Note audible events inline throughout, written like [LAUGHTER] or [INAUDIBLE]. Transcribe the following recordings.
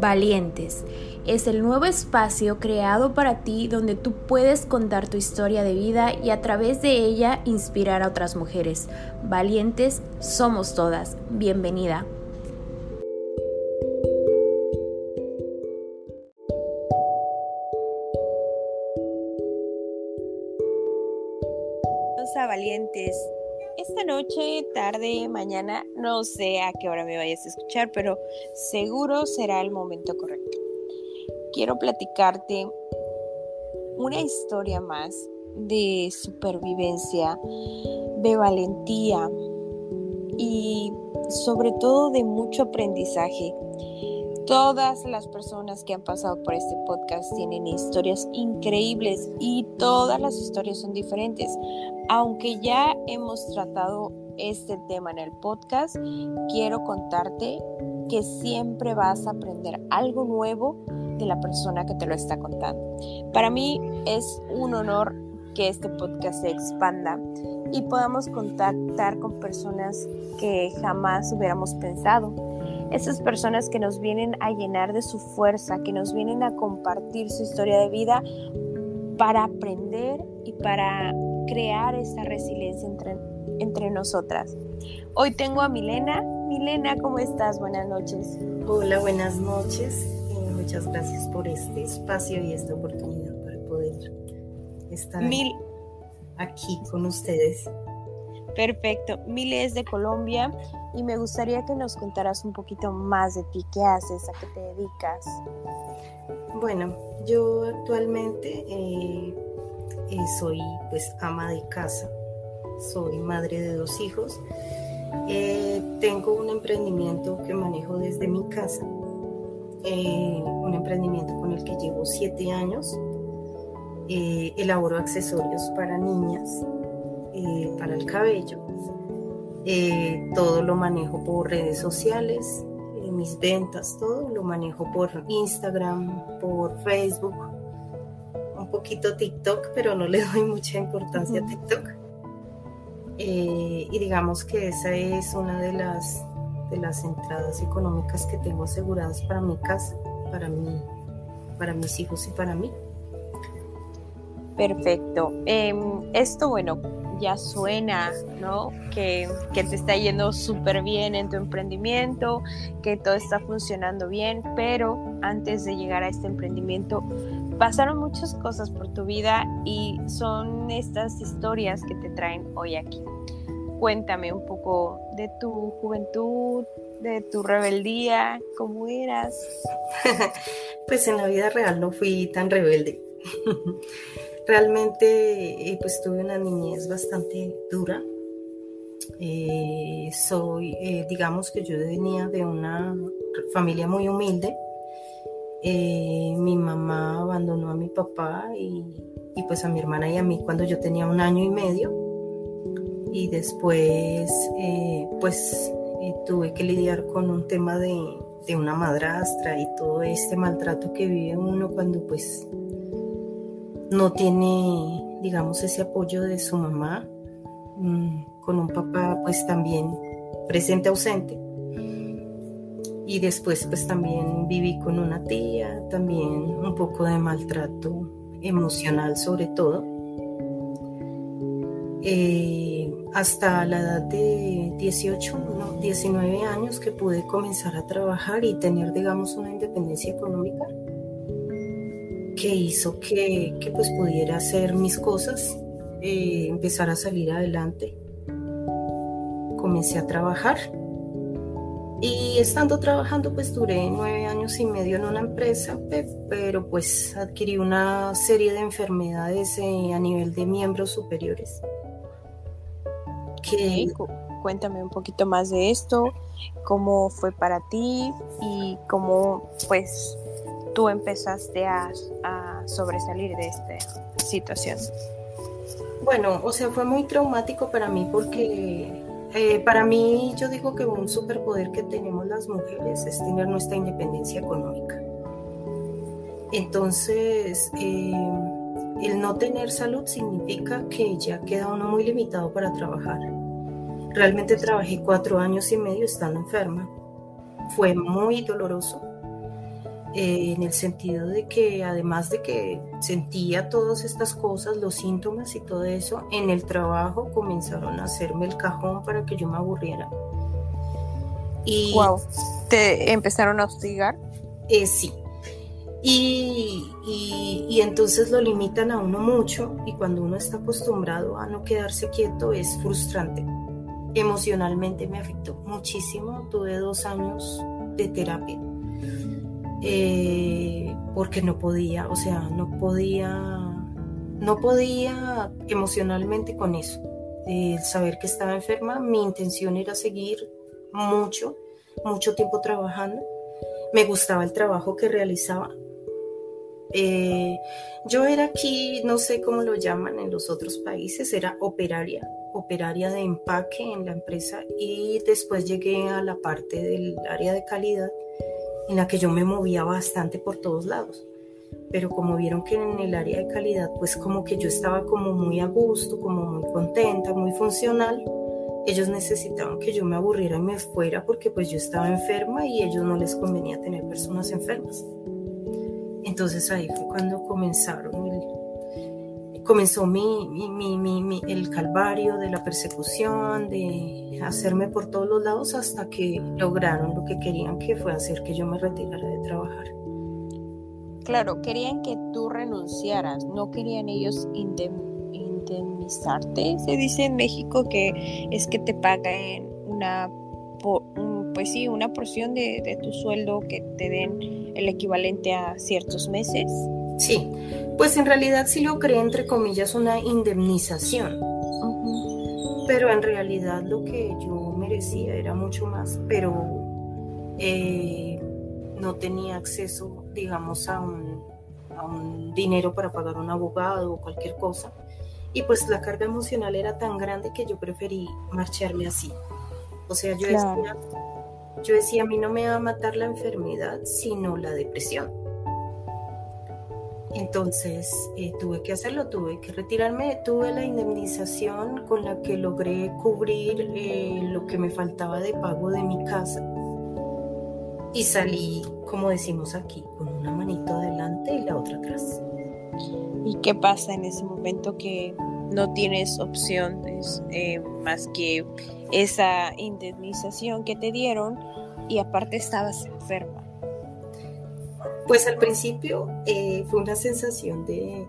Valientes. Es el nuevo espacio creado para ti donde tú puedes contar tu historia de vida y a través de ella inspirar a otras mujeres. Valientes somos todas. Bienvenida. Noche, tarde, mañana, no sé a qué hora me vayas a escuchar, pero seguro será el momento correcto. Quiero platicarte una historia más de supervivencia, de valentía y sobre todo de mucho aprendizaje. Todas las personas que han pasado por este podcast tienen historias increíbles y todas las historias son diferentes. Aunque ya hemos tratado este tema en el podcast, quiero contarte que siempre vas a aprender algo nuevo de la persona que te lo está contando. Para mí es un honor que este podcast se expanda y podamos contactar con personas que jamás hubiéramos pensado esas personas que nos vienen a llenar de su fuerza, que nos vienen a compartir su historia de vida para aprender y para crear esa resiliencia entre, entre nosotras. Hoy tengo a Milena. Milena, ¿cómo estás? Buenas noches. Hola, buenas noches. Eh, muchas gracias por este espacio y esta oportunidad para poder estar aquí con ustedes. Perfecto. Mile es de Colombia y me gustaría que nos contaras un poquito más de ti, qué haces, a qué te dedicas. Bueno, yo actualmente eh, eh, soy pues ama de casa, soy madre de dos hijos, eh, tengo un emprendimiento que manejo desde mi casa, un emprendimiento con el que llevo siete años, elaboro accesorios para niñas, para el cabello eh, todo lo manejo por redes sociales, eh, mis ventas, todo lo manejo por Instagram, por Facebook, un poquito TikTok, pero no le doy mucha importancia a TikTok. Eh, y digamos que esa es una de las, de las entradas económicas que tengo aseguradas para mi casa, para, mí, para mis hijos y para mí. Perfecto. Em, esto, bueno, ya suena, ¿no? Que, que te está yendo súper bien en tu emprendimiento, que todo está funcionando bien, pero antes de llegar a este emprendimiento pasaron muchas cosas por tu vida y son estas historias que te traen hoy aquí. Cuéntame un poco de tu juventud, de tu rebeldía, cómo eras. [LAUGHS] pues en la vida real no fui tan rebelde. [LAUGHS] Realmente, eh, pues tuve una niñez bastante dura. Eh, soy, eh, digamos que yo venía de una familia muy humilde. mi mamá abandonó a mi papá y, y, pues a mi hermana y a mí cuando yo tenía un año y medio. Y después, pues tuve que lidiar con un tema de, de una madrastra y todo este maltrato que vive uno cuando pues no tiene, digamos, ese apoyo de su mamá, mm, con un papá pues también presente ausente. Y después pues también viví con una tía, también un poco de maltrato emocional sobre todo. Eh, hasta la edad de 18, 19 años que pude comenzar a trabajar y tener, digamos, una independencia económica que hizo que, pues pudiera hacer mis cosas, eh, empezar a salir adelante. Comencé a trabajar y estando trabajando pues duré nueve años y medio en una empresa, pero pues adquirí una serie de enfermedades eh, a nivel de miembros superiores. Cuéntame un poquito más de esto, cómo fue para ti y cómo pues tú empezaste a, sobresalir de esta situación? Bueno, o sea, fue muy traumático para mí porque eh, para mí yo digo que un superpoder que tenemos las mujeres es tener nuestra independencia económica. Entonces, eh, el no tener salud significa que ya queda uno muy limitado para trabajar. Realmente trabajé cuatro años y medio estando enferma. Fue muy doloroso eh, en el sentido de que además de que sentía todas estas cosas, los síntomas y todo eso, en el trabajo comenzaron a hacerme el cajón para que yo me aburriera. Y, wow, ¿te empezaron a hostigar? Eh, sí. Y, y, y, entonces lo limitan a uno mucho y cuando uno está acostumbrado a no quedarse quieto es frustrante. Emocionalmente me afectó muchísimo. Tuve dos años de terapia eh, porque no podía, o sea, no podía, no podía emocionalmente con eso. El saber que estaba enferma, mi intención era seguir mucho, mucho tiempo trabajando. Me gustaba el trabajo que realizaba. Eh, yo era aquí, no sé cómo lo llaman en los otros países, era operaria, operaria de empaque en la empresa y después llegué a la parte del área de calidad en la que yo me movía bastante por todos lados. Pero como vieron que en el área de calidad, pues como que yo estaba como muy a gusto, como muy contenta, muy funcional, ellos necesitaban que yo me aburriera y me fuera porque pues yo estaba enferma y ellos no les convenía tener personas enfermas. Entonces ahí fue cuando comenzaron comenzó mi, mi, mi, el calvario de la persecución, de hacerme por todos los lados hasta que lograron lo que querían, que fue hacer que yo me retirara de trabajar. Claro, querían que tú renunciaras, no querían ellos indemnizarte. Se dice en México que es que te paguen una, pues sí, una porción de tu sueldo, que te den el equivalente a ciertos meses. Sí, pues en realidad sí lo creé entre comillas una indemnización. Pero en realidad lo que yo merecía era mucho más, pero eh, no tenía acceso, digamos, a un, dinero para pagar un abogado o cualquier cosa. Y pues la carga emocional era tan grande que yo preferí marcharme así. O sea, yo, decía, yo decía, a mí no me va a matar la enfermedad, sino la depresión. Entonces eh, tuve que hacerlo, tuve que retirarme, tuve la indemnización con la que logré cubrir eh, lo que me faltaba de pago de mi casa y salí, como decimos aquí, con una manito adelante y la otra atrás. ¿Y qué pasa en ese momento que no tienes opción eh, más que esa indemnización que te dieron y aparte estabas enferma? Pues al principio eh, fue una sensación de,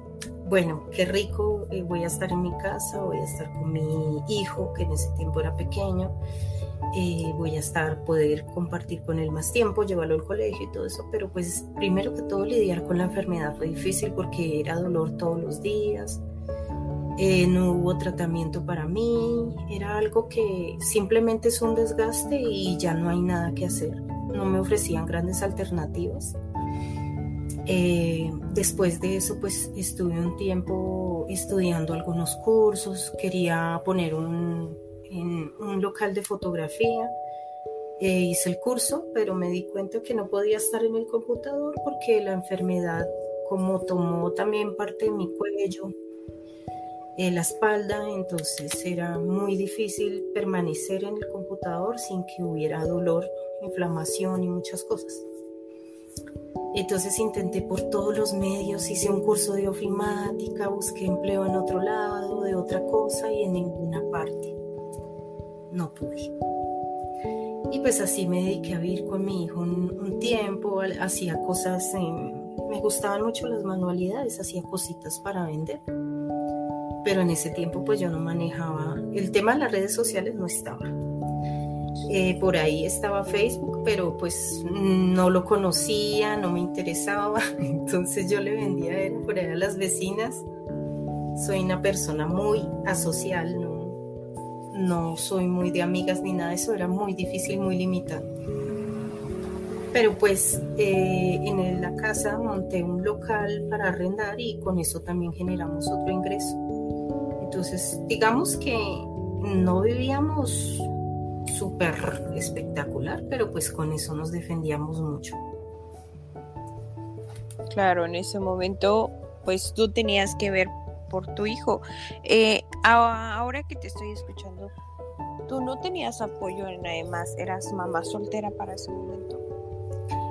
bueno, qué rico, eh, voy a estar en mi casa, voy a estar con mi hijo, que en ese tiempo era pequeño, voy a estar, poder compartir con él más tiempo, llevarlo al colegio y todo eso, pero pues primero que todo lidiar con la enfermedad fue difícil porque era dolor todos los días, no hubo tratamiento para mí, era algo que simplemente es un desgaste y ya no hay nada que hacer, no me ofrecían grandes alternativas. Eh, después de eso, pues estuve un tiempo estudiando algunos cursos, quería poner un, un local de fotografía. Eh, hice el curso, pero me di cuenta que no podía estar en el computador porque la enfermedad, como tomó también parte de mi cuello, eh, la espalda, entonces era muy difícil permanecer en el computador sin que hubiera dolor, inflamación y muchas cosas. Entonces intenté por todos los medios, hice un curso de ofimática, busqué empleo en otro lado, de otra cosa y en ninguna parte. No pude. Y pues así me dediqué a vivir con mi hijo un, tiempo, hacía cosas, me gustaban mucho las manualidades, hacía cositas para vender. Pero en ese tiempo pues yo no manejaba, el tema de las redes sociales no estaba. Eh, por ahí estaba Facebook, pero pues no lo conocía, no me interesaba, [LAUGHS] entonces yo le vendía por ahí a las vecinas. Soy una persona muy asocial, no, soy muy de amigas ni nada eso, era muy difícil, muy limitado. Pero pues eh, en la casa monté un local para arrendar y con eso también generamos otro ingreso. Entonces, digamos que no vivíamos súper espectacular, pero pues con eso nos defendíamos mucho. Claro, en ese momento pues tú tenías que ver por tu hijo. Eh, ahora que te estoy escuchando, tú no tenías apoyo en nada más, eras mamá soltera para ese momento.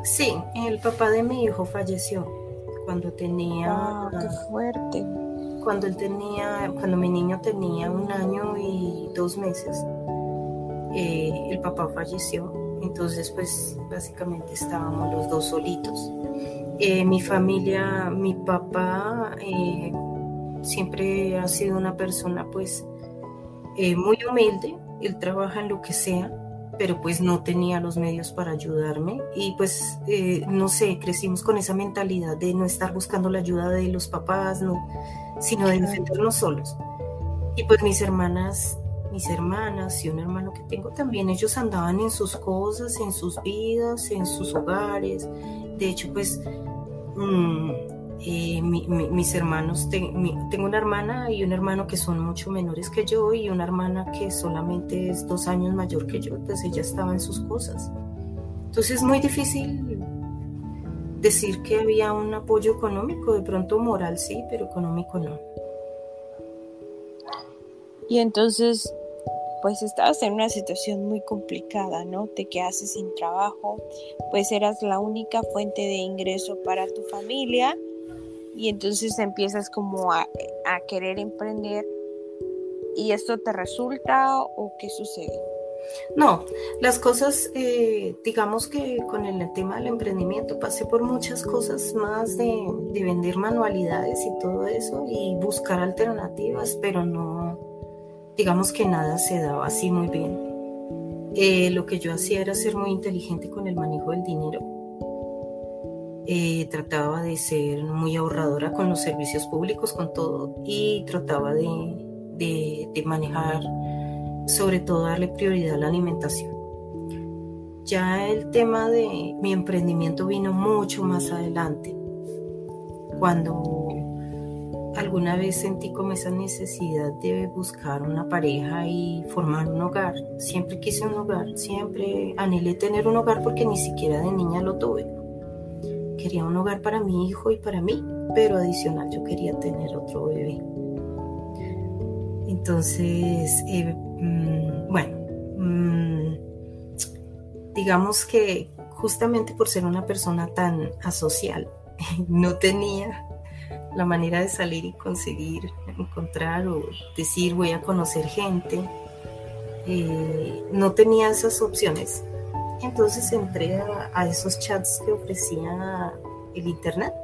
Sí, el papá de mi hijo falleció cuando tenía... qué fuerte! Cuando él tenía, cuando mi niño tenía un año y dos meses, eh, el papá falleció. Entonces, pues básicamente estábamos los dos solitos. Eh, mi familia, mi papá eh, siempre ha sido una persona pues muy humilde, él trabaja en lo que sea, pero pues no tenía los medios para ayudarme y pues eh, no sé, crecimos con esa mentalidad de no estar buscando la ayuda de los papás, no, sino de defendernos solos. Y pues mis hermanas, mis hermanas y un hermano que tengo también, ellos andaban en sus cosas, en sus vidas, en sus hogares. De hecho, pues mm, mis hermanos, tengo una hermana y un hermano que son mucho menores que yo y una hermana que solamente es dos años mayor que yo, pues ella estaba en sus cosas. Entonces es muy difícil decir que había un apoyo económico, de pronto moral sí, pero económico no. Y entonces, pues estabas en una situación muy complicada, ¿no? Te quedaste sin trabajo, pues eras la única fuente de ingreso para tu familia y entonces empiezas como a, querer emprender y esto te resulta o qué sucede? No, las cosas, eh, digamos que con el tema del emprendimiento pasé por muchas cosas más de, vender manualidades y todo eso y buscar alternativas, pero no, digamos que nada se daba así muy bien. Eh, lo que yo hacía era ser muy inteligente con el manejo del dinero eh, trataba de ser muy ahorradora con los servicios públicos, con todo, y trataba de, de, manejar, sobre todo darle prioridad a la alimentación. Ya el tema de mi emprendimiento vino mucho más adelante, cuando alguna vez sentí como esa necesidad de buscar una pareja y formar un hogar. Siempre quise un hogar, siempre anhelé tener un hogar porque ni siquiera de niña lo tuve quería un hogar para mi hijo y para mí, pero adicional yo quería tener otro bebé. Entonces, eh, mm, bueno, mm, digamos que justamente por ser una persona tan asocial, [LAUGHS] no tenía la manera de salir y conseguir encontrar o decir voy a conocer gente. Eh, no tenía esas opciones. Entonces entré a, esos chats que ofrecía el internet.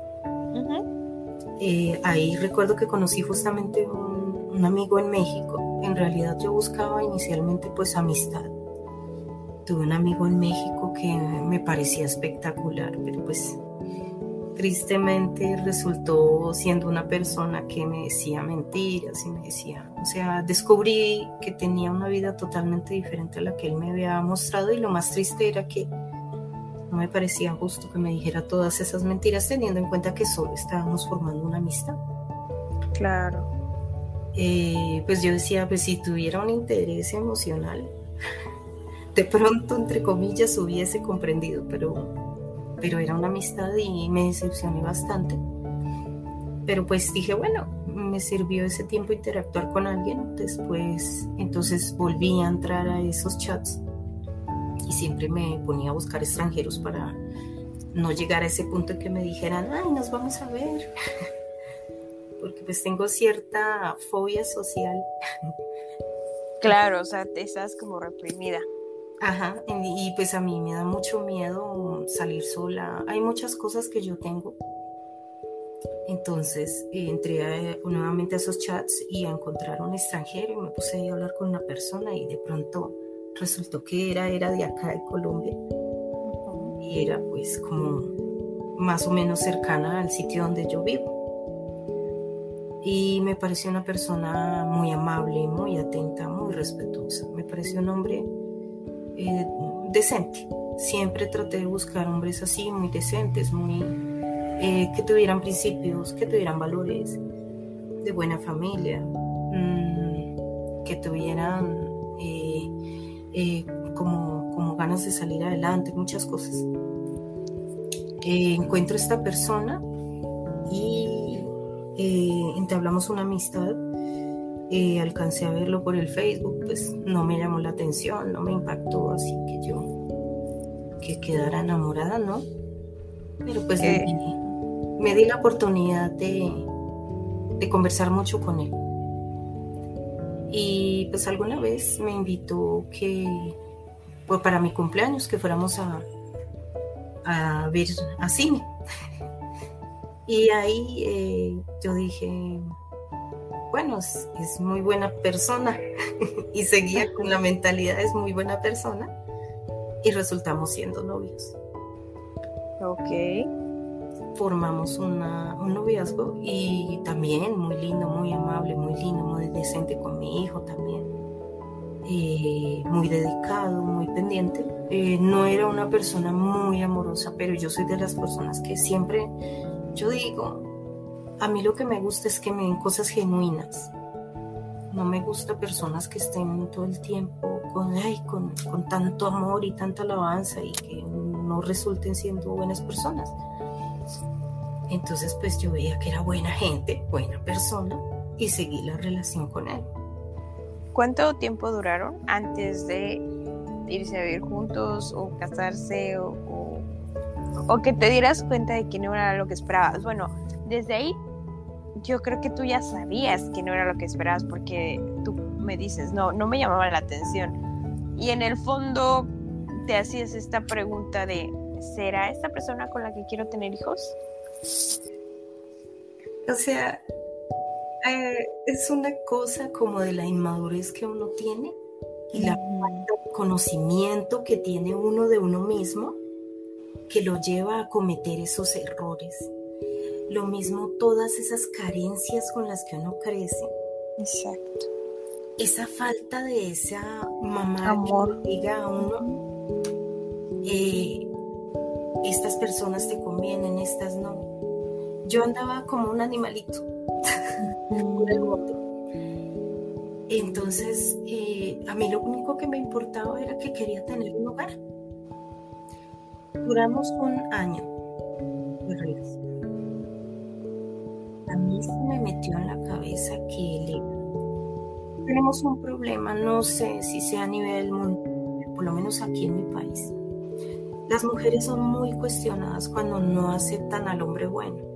Eh, ahí recuerdo que conocí justamente un, un, amigo en México. En realidad yo buscaba inicialmente pues amistad. Tuve un amigo en México que me parecía espectacular, pero pues tristemente resultó siendo una persona que me decía mentiras y me decía, o sea, descubrí que tenía una vida totalmente diferente a la que él me había mostrado y lo más triste era que no me parecía justo que me dijera todas esas mentiras teniendo en cuenta que solo estábamos formando una amistad. Claro. Eh, pues yo decía, pues si tuviera un interés emocional, de pronto, entre comillas, hubiese comprendido, pero pero era una amistad y me decepcioné bastante. Pero pues dije, bueno, me sirvió ese tiempo interactuar con alguien. Después, entonces volví a entrar a esos chats y siempre me ponía a buscar extranjeros para no llegar a ese punto en que me dijeran, ay, nos vamos a ver. [LAUGHS] Porque pues tengo cierta fobia social. [LAUGHS] Claro, o sea, te estás como reprimida. Ajá, y pues a mí me da mucho miedo salir sola. Hay muchas cosas que yo tengo. Entonces entré nuevamente a esos chats y a encontrar un extranjero y me puse a hablar con una persona y de pronto resultó que era, era de acá de Colombia y era pues como más o menos cercana al sitio donde yo vivo. Y me pareció una persona muy amable, muy atenta, muy respetuosa. Me pareció un hombre eh, decente. Siempre traté de buscar hombres así, muy decentes, muy eh, que tuvieran principios, que tuvieran valores, de buena familia, mm, que tuvieran eh, como, como ganas de salir adelante, muchas cosas. encuentro esta persona y entablamos una amistad eh, alcancé a verlo por el Facebook, pues no me llamó la atención, no me impactó, así que yo que quedara enamorada, ¿no? Pero pues eh. Me, di la oportunidad de, de conversar mucho con él. Y pues alguna vez me invitó que, pues para mi cumpleaños, que fuéramos a, a ver a cine. [LAUGHS] Y ahí eh, yo dije, bueno, es, muy buena persona. [LAUGHS] y seguía con la mentalidad, es muy buena persona. Y resultamos siendo novios. Ok. Formamos una, un noviazgo y también muy lindo, muy amable, muy lindo, muy decente con mi hijo también. Eh, muy dedicado, muy pendiente. Eh, no era una persona muy amorosa, pero yo soy de las personas que siempre yo digo, a mí lo que me gusta es que me den cosas genuinas. No me gusta personas que estén todo el tiempo con, con, con tanto amor y tanta alabanza y que no resulten siendo buenas personas. Entonces, pues yo veía que era buena gente, buena persona y seguí la relación con él. ¿Cuánto tiempo duraron antes de irse a vivir juntos o casarse o, o que te dieras cuenta de que no era lo que esperabas. Bueno, desde ahí yo creo que tú ya sabías que no era lo que esperabas porque tú me dices, no, no me llamaba la atención. Y en el fondo te hacías esta pregunta de, ¿será esta persona con la que quiero tener hijos? O sea, eh, es una cosa como de la inmadurez que uno tiene y la conocimiento que tiene uno de uno mismo que lo lleva a cometer esos errores. Lo mismo todas esas carencias con las que uno crece. Exacto. Esa falta de esa mamá Amor. que diga a uno, eh, estas personas te convienen, estas no. Yo andaba como un animalito por el mundo. Entonces, eh, a mí lo único que me importaba era que quería tener un hogar Duramos un año de A mí se me metió en la cabeza que tenemos un problema, no sé si sea a nivel mundial, por lo menos aquí en mi país. Las mujeres son muy cuestionadas cuando no aceptan al hombre bueno.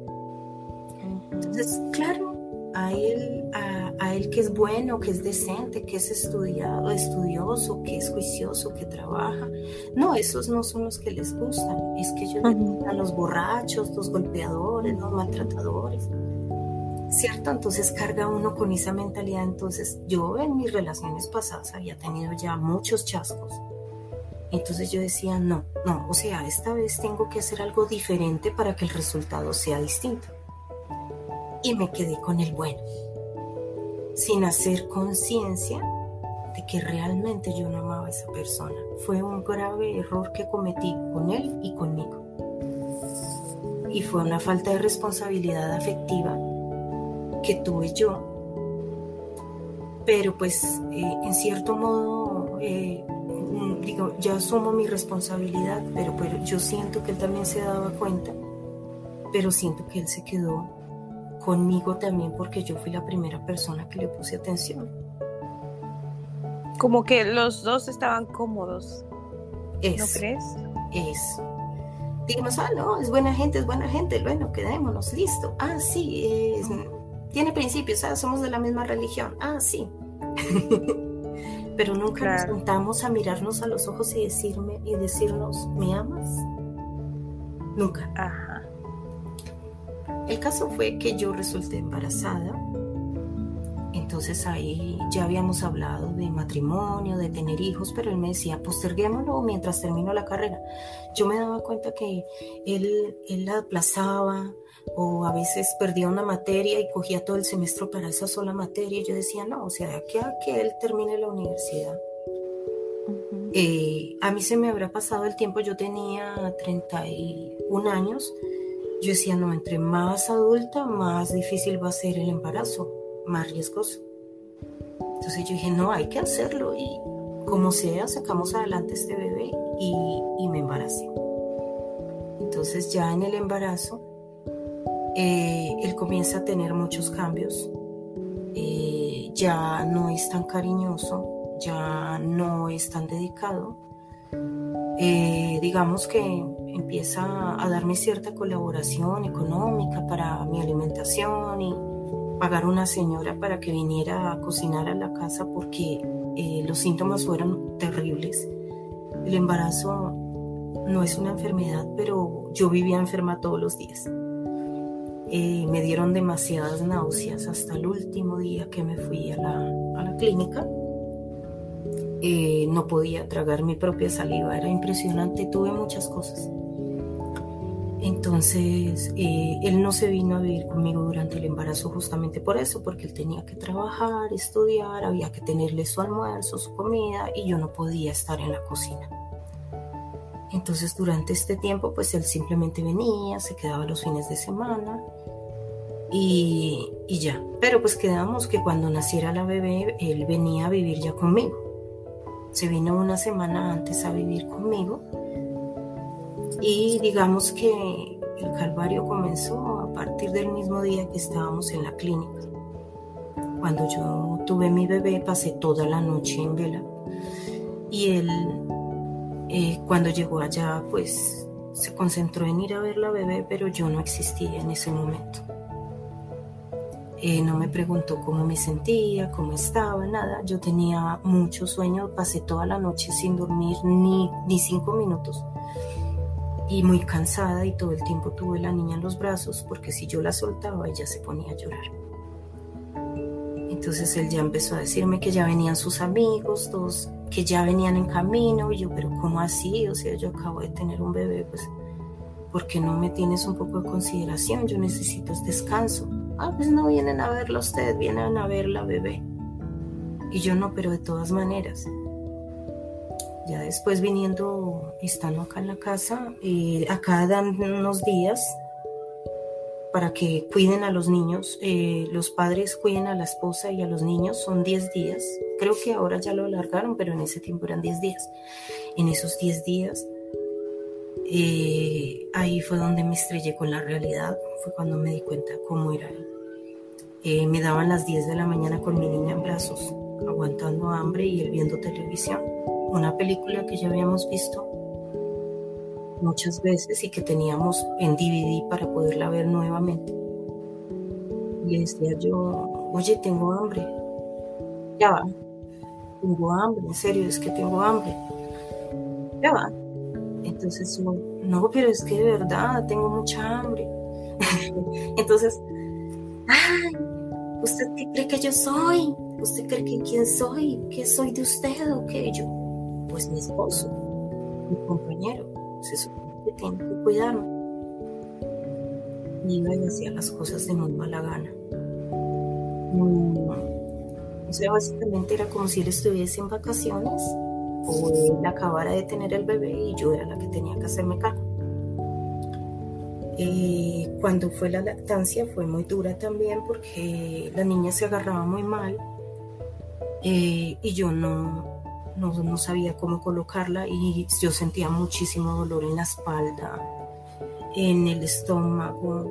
Entonces, claro, a él, a, él que es bueno, que es decente, que es estudiado, estudioso, que es juicioso, que trabaja. No, esos no son los que les gustan. Es que ellos a los borrachos, los golpeadores, los maltratadores. ¿Cierto? Entonces carga uno con esa mentalidad. Entonces yo en mis relaciones pasadas había tenido ya muchos chascos. Entonces yo decía, no, no, o sea, esta vez tengo que hacer algo diferente para que el resultado sea distinto y me quedé con el bueno, sin hacer conciencia de que realmente yo no amaba a esa persona. Fue un grave error que cometí con él y conmigo. Y fue una falta de responsabilidad afectiva que tuve yo. Pero pues eh, en cierto modo, eh, digo, ya asumo mi responsabilidad, pero, pero yo siento que él también se daba cuenta, pero siento que él se quedó conmigo también porque yo fui la primera persona que le puse atención. Como que los dos estaban cómodos. ¿No crees? Es. Digamos, ah, no, es buena gente, es buena gente, bueno, quedémonos, listo. Ah, sí, tiene principios, ah, somos de la misma religión. Ah, sí. [LAUGHS] Pero nunca nos sentamos a mirarnos a los ojos y decirme y decirnos, ¿me amas? Nunca. Ajá. El caso fue que yo resulté embarazada. Entonces ahí ya habíamos hablado de matrimonio, de tener hijos, pero él me decía, posterguémoslo mientras termino la carrera. Yo me daba cuenta que él, él la aplazaba o a veces perdía una materia y cogía todo el semestre para esa sola materia. Y yo decía, no, o sea, de aquí a que él termine la universidad. Eh, a mí se me habrá pasado el tiempo, yo tenía 31 años yo decía, no, entre más adulta, más difícil va a ser el embarazo, más riesgoso. Entonces yo dije, no, hay que hacerlo y como sea, sacamos adelante este bebé y, me embaracé. Entonces ya en el embarazo, eh, él comienza a tener muchos cambios. Eh, ya no es tan cariñoso, ya no es tan dedicado. eh, digamos que empieza a darme cierta colaboración económica para mi alimentación y pagar una señora para que viniera a cocinar a la casa porque eh, los síntomas fueron terribles. El embarazo no es una enfermedad, pero yo vivía enferma todos los días. Eh, me dieron demasiadas náuseas hasta el último día que me fui a la, clínica. Eh, no podía tragar mi propia saliva, era impresionante, tuve muchas cosas. Entonces, eh, él no se vino a vivir conmigo durante el embarazo justamente por eso, porque él tenía que trabajar, estudiar, había que tenerle su almuerzo, su comida y yo no podía estar en la cocina. Entonces, durante este tiempo, pues él simplemente venía, se quedaba los fines de semana y, y ya. Pero pues quedamos que cuando naciera la bebé, él venía a vivir ya conmigo. Se vino una semana antes a vivir conmigo y digamos que el calvario comenzó a partir del mismo día que estábamos en la clínica. Cuando yo tuve mi bebé pasé toda la noche en vela y él eh, cuando llegó allá pues se concentró en ir a ver la bebé pero yo no existía en ese momento. Eh, no me preguntó cómo me sentía, cómo estaba, nada. Yo tenía mucho sueño, pasé toda la noche sin dormir ni, ni cinco minutos y muy cansada y todo el tiempo tuve la niña en los brazos porque si yo la soltaba ella se ponía a llorar. Entonces él ya empezó a decirme que ya venían sus amigos, todos que ya venían en camino y yo, pero ¿cómo así? O sea, yo acabo de tener un bebé, pues, ¿por qué no me tienes un poco de consideración? Yo necesito descanso. Ah, pues no vienen a verla usted, vienen a ver la bebé. Y yo no, pero de todas maneras, ya después viniendo, estando acá en la casa, eh, acá dan unos días para que cuiden a los niños, eh, los padres cuiden a la esposa y a los niños, son 10 días, creo que ahora ya lo alargaron, pero en ese tiempo eran 10 días. En esos 10 días, eh, ahí fue donde me estrellé con la realidad, fue cuando me di cuenta cómo era él. me daban las 10 de la mañana con mi niña en brazos, aguantando hambre y él viendo televisión una película que ya habíamos visto muchas veces y que teníamos en DVD para poderla ver nuevamente. Y decía yo, oye, tengo hambre. Ya va. Tengo hambre, en serio, es que tengo hambre. Ya va. Entonces yo, no, pero es que de verdad tengo mucha hambre. [LAUGHS] Entonces, ay, ¿usted qué cree que yo soy? ¿Usted cree que quién soy? ¿Qué soy de usted o qué yo? pues mi esposo, mi compañero, se supone que tiene que cuidarme. Y iba hacía las cosas de muy mala gana. Mm, o sea, básicamente era como si él estuviese en vacaciones o él acabara de tener el bebé y yo era la que tenía que hacerme cargo. Cuando fue la lactancia fue muy dura también porque la niña se agarraba muy mal eh, y yo no, no, sabía cómo colocarla y yo sentía muchísimo dolor en la espalda, en el estómago,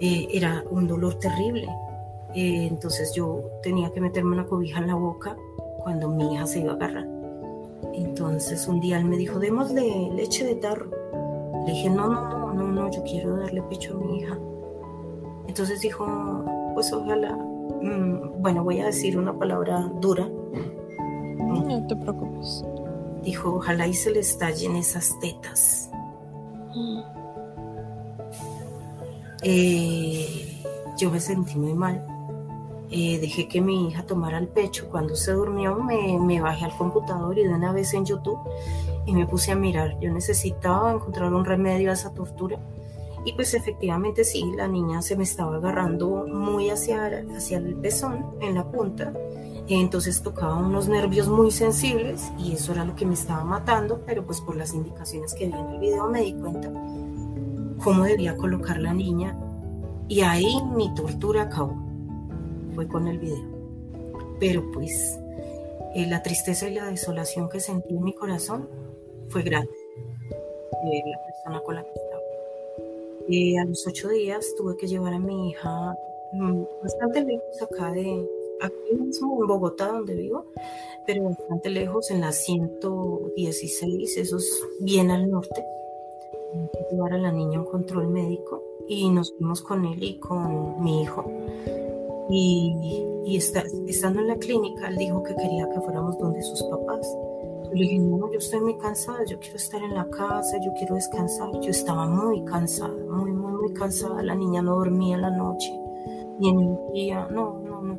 eh, era un dolor terrible. Eh, entonces yo tenía que meterme una cobija en la boca cuando mi hija se iba a agarrar. Entonces un día él me dijo, démosle leche de tarro. Le dije, no, no, no, no, no, yo quiero darle pecho a mi hija. Entonces dijo, pues ojalá, mm, bueno, voy a decir una palabra dura, no te preocupes. Dijo, ojalá y se le estallen esas tetas. Mm. Eh, yo me sentí muy mal. Eh, dejé que mi hija tomara el pecho. Cuando se durmió me, me, bajé al computador y de una vez en YouTube y me puse a mirar. Yo necesitaba encontrar un remedio a esa tortura. Y pues efectivamente sí, la niña se me estaba agarrando muy hacia, hacia el pezón, en la punta, entonces tocaba unos nervios muy sensibles y eso era lo que me estaba matando, pero pues por las indicaciones que vi en el video me di cuenta cómo debía colocar la niña y ahí mi tortura acabó. Fue con el video. Pero pues eh, la tristeza y la desolación que sentí en mi corazón fue grande de la persona con la que estaba. Eh, a los ocho días tuve que llevar a mi hija mm, bastante lejos acá de, aquí mismo en Bogotá, donde vivo, pero bastante lejos, en la 116, eso es bien al norte. Llevar a la niña a un control médico y nos fuimos con él y con mi hijo. Y, y está, estando en la clínica, él dijo que quería que fuéramos donde sus papás. Yo le dije, no, yo estoy muy cansada, yo quiero estar en la casa, yo quiero descansar. Yo estaba muy cansada, muy, muy, muy cansada. La niña no dormía en la noche, ni en el día, no, no, no.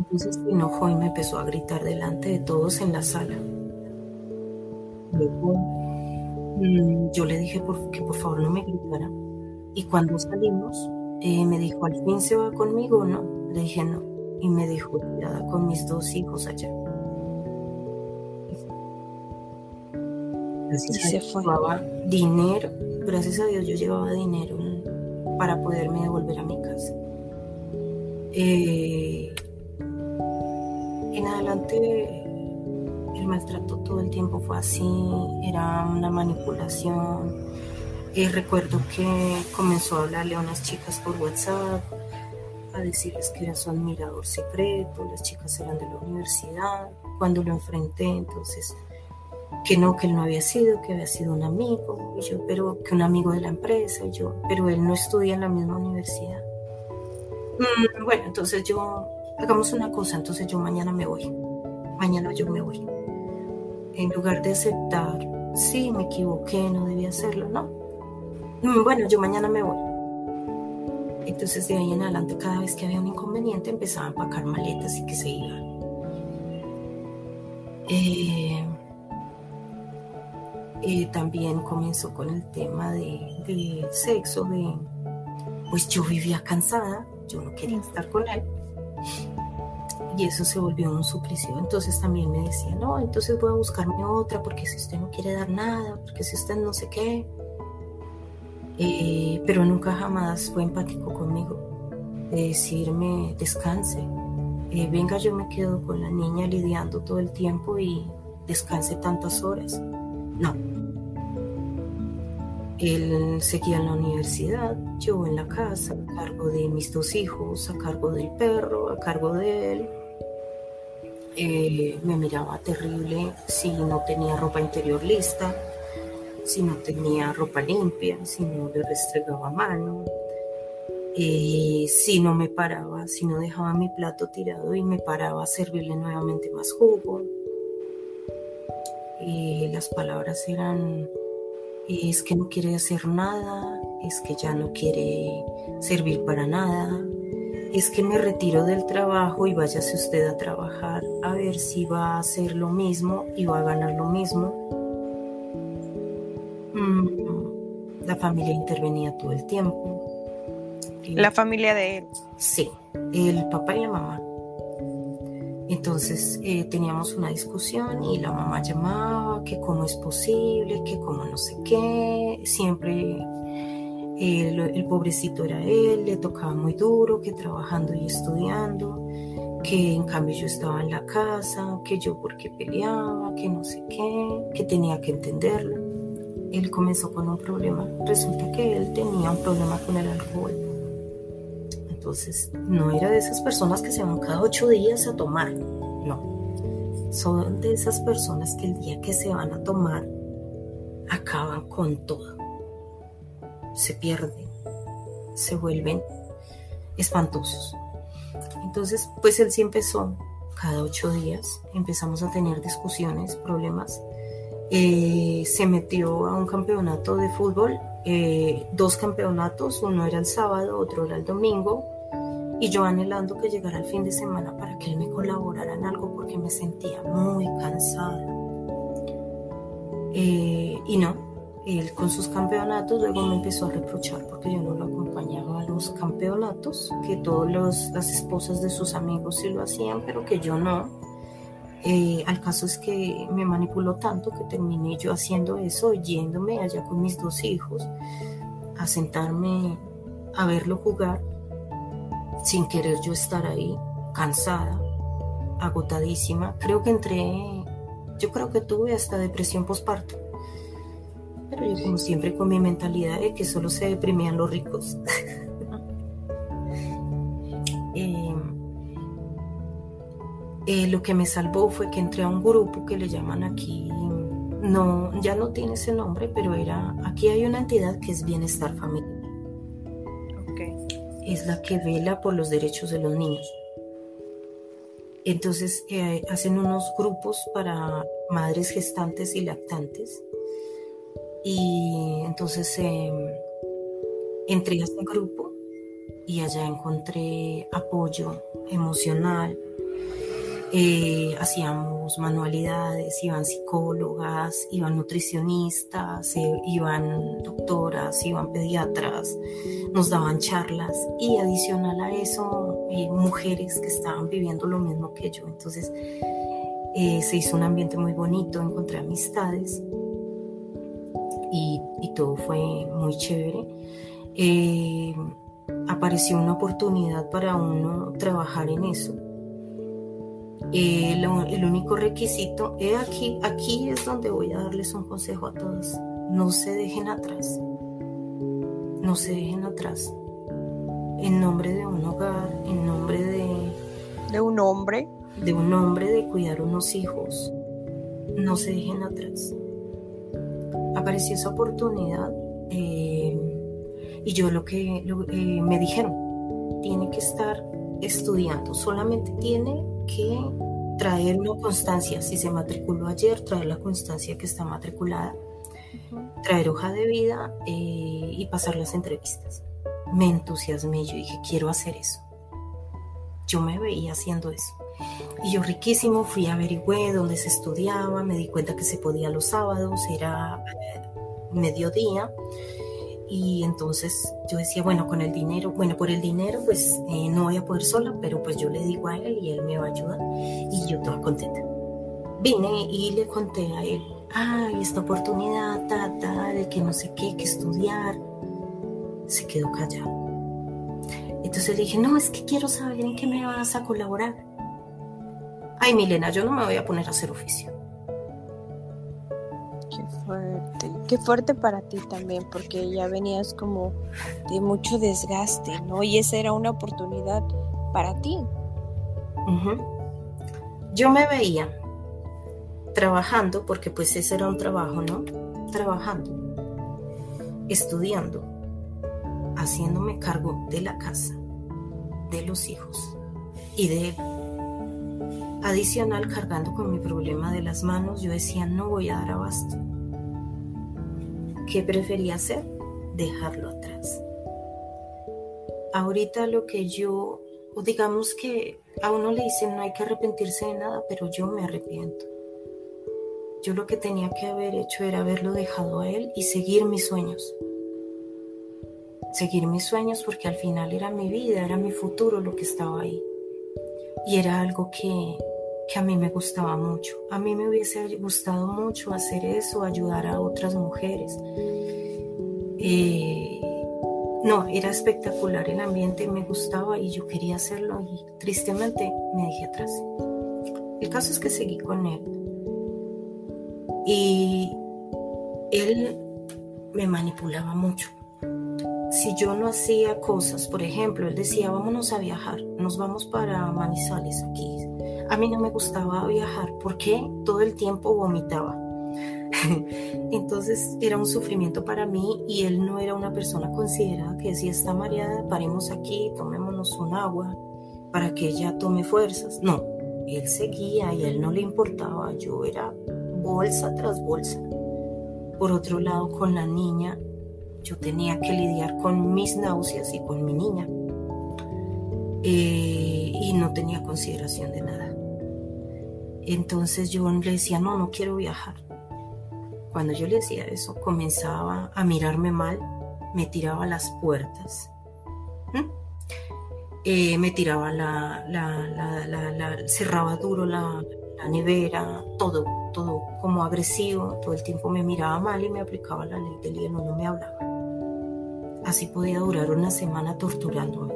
Entonces se enojó y me empezó a gritar delante de todos en la sala. Luego mm, yo le dije que por favor no me gritara. Y cuando salimos, eh, me dijo, ¿al fin se va conmigo o no? Le dije no. Y me dijo, cuidada con mis dos hijos allá. Gracias y se fue. Llevaba dinero, gracias a Dios yo llevaba dinero para poderme devolver a mi casa. Eh, en adelante el maltrato todo el tiempo fue así, era una manipulación. Eh, recuerdo que comenzó a hablarle a unas chicas por WhatsApp, a decirles que era su admirador secreto, las chicas eran de la universidad. Cuando lo enfrenté, entonces que no, que él no había sido, que había sido un amigo, y yo, pero que un amigo de la empresa, y yo, pero él no estudia en la misma universidad. Mm, bueno, entonces yo, hagamos una cosa, entonces yo mañana me voy, mañana yo me voy. En lugar de aceptar, sí, me equivoqué, no debía hacerlo, no. Mm, bueno, yo mañana me voy. Entonces de ahí en adelante, cada vez que había un inconveniente, empezaba a empacar maletas y que se iban. Eh, eh, también comenzó con el tema de, sexo, de pues yo vivía cansada, yo no quería estar con él. Y eso se volvió un suplicio. Entonces también me decía, no, entonces voy a buscarme otra, porque si usted no quiere dar nada, porque si usted no sé qué. Eh, pero nunca jamás fue empático conmigo. De decirme, descanse, eh, venga, yo me quedo con la niña lidiando todo el tiempo y descanse tantas horas. No. Él seguía en la universidad, yo en la casa, a cargo de mis dos hijos, a cargo del perro, a cargo de él. Eh, me miraba terrible si no tenía ropa interior lista, si no tenía ropa limpia, si no le restregaba mano, si no me paraba, si no dejaba mi plato tirado y me paraba a servirle nuevamente más jugo. Las palabras eran, es que no quiere hacer nada, es que ya no quiere servir para nada, es que me retiro del trabajo y váyase usted a trabajar a ver si va a hacer lo mismo y va a ganar lo mismo. La familia intervenía todo el tiempo. La familia de él. Sí, el papá y la mamá. Entonces eh, teníamos una discusión y la mamá llamaba, que cómo es posible, que cómo no sé qué, siempre el, pobrecito era él, le tocaba muy duro, que trabajando y estudiando, que en cambio yo estaba en la casa, que yo porque peleaba, que no sé qué, que tenía que entenderlo. Él comenzó con un problema, resulta que él tenía un problema con el alcohol entonces, no era de esas personas que se van cada ocho días a tomar, no. Son de esas personas que el día que se van a tomar, acaban con todo. Se pierden, se vuelven espantosos. Entonces, pues él sí empezó cada ocho días, empezamos a tener discusiones, problemas. Eh, se metió a un campeonato de fútbol eh, dos campeonatos, uno era el sábado, otro era el domingo, y yo anhelando que llegara el fin de semana para que él me colaborara en algo porque me sentía muy cansada. Eh, y no, él con sus campeonatos luego me empezó a reprochar porque yo no lo acompañaba a los campeonatos, que todas las esposas de sus amigos sí lo hacían, pero que yo no. Eh, al caso es que me manipuló tanto que terminé yo haciendo eso, yéndome allá con mis dos hijos, a sentarme a verlo jugar, sin querer yo estar ahí, cansada, agotadísima. Creo que entré, yo creo que tuve hasta depresión postparto. Pero yo como siempre con mi mentalidad de que solo se deprimían los ricos. [LAUGHS] Eh, Eh, lo que me salvó fue que entré a un grupo que le llaman aquí, no, ya no tiene ese nombre, pero era, aquí hay una entidad que es Bienestar Familiar. Es la que vela por los derechos de los niños. Entonces eh, hacen unos grupos para madres gestantes y lactantes. Y entonces em, entré a ese grupo y allá encontré apoyo emocional, eh, hacíamos manualidades, iban psicólogas, iban nutricionistas, eh, iban doctoras, iban pediatras, nos daban charlas y adicional a eso, eh, mujeres que estaban viviendo lo mismo que yo. Entonces se hizo un ambiente muy bonito, encontré amistades y, y todo fue muy chévere. apareció una oportunidad para uno trabajar en eso el, único requisito es aquí, aquí es donde voy a darles un consejo a todos. No se dejen atrás. No se dejen atrás. En nombre de un hogar, en nombre de... De un hombre. De un hombre, de cuidar unos hijos. No se dejen atrás. Apareció esa oportunidad eh, y yo lo que eh, me dijeron, tiene que estar estudiando, solamente tiene que traer una constancia, si se matriculó ayer, traer la constancia que está matriculada, traer hoja de vida eh, y pasar las entrevistas. Me entusiasmé, yo dije, quiero hacer eso. Yo me veía haciendo eso. Y yo riquísimo, fui a averigüé dónde se estudiaba, me di cuenta que se podía los sábados, era eh, mediodía y entonces yo decía, bueno, con el dinero, bueno, por el dinero pues eh, no voy a poder sola, pero pues yo le digo a él y él me va a ayudar y yo toda contenta. Vine y le conté a él, ay, esta oportunidad, ta, de que no sé qué, que estudiar. Se quedó callado. Entonces le dije, no, es que quiero saber en qué me vas a colaborar. Ay, Milena, yo no me voy a poner a hacer oficio. Qué fuerte, qué fuerte para ti también, porque ya venías como de mucho desgaste, ¿no? Y esa era una oportunidad para ti. Yo me veía trabajando, porque pues ese era un trabajo, ¿no? Trabajando, estudiando, haciéndome cargo de la casa, de los hijos y de Adicional, cargando con mi problema de las manos, yo decía, no voy a dar abasto. ¿Qué prefería hacer? Dejarlo atrás. Ahorita lo que yo, digamos que a uno le dicen no hay que arrepentirse de nada, pero yo me arrepiento. Yo lo que tenía que haber hecho era haberlo dejado a él y seguir mis sueños. Seguir mis sueños porque al final era mi vida, era mi futuro lo que estaba ahí. Y era algo que, que a mí me gustaba mucho. A mí me hubiese gustado mucho hacer eso, ayudar a otras mujeres. Eh, no, era espectacular el ambiente, me gustaba y yo quería hacerlo y tristemente me dejé atrás. El caso es que seguí con él y él me manipulaba mucho. Si yo no hacía cosas, por ejemplo, él decía, vámonos a viajar, nos vamos para Manizales aquí, a mí no me gustaba viajar porque todo el tiempo vomitaba. [LAUGHS] Entonces era un sufrimiento para mí y él no era una persona considerada que si está mareada, paremos aquí, tomémonos un agua para que ella tome fuerzas. No, él seguía y a él no le importaba, yo era bolsa tras bolsa. Por otro lado, con la niña, yo tenía que lidiar con mis náuseas y con mi niña. Eh, y no tenía consideración de nada. Entonces yo le decía, no, no quiero viajar. Cuando yo le decía eso, comenzaba a mirarme mal, me tiraba las puertas, eh, me tiraba la, cerraba duro la, nevera, todo, todo como agresivo, todo el tiempo me miraba mal y me aplicaba la ley del hielo, no me hablaba. Así podía durar una semana torturándome,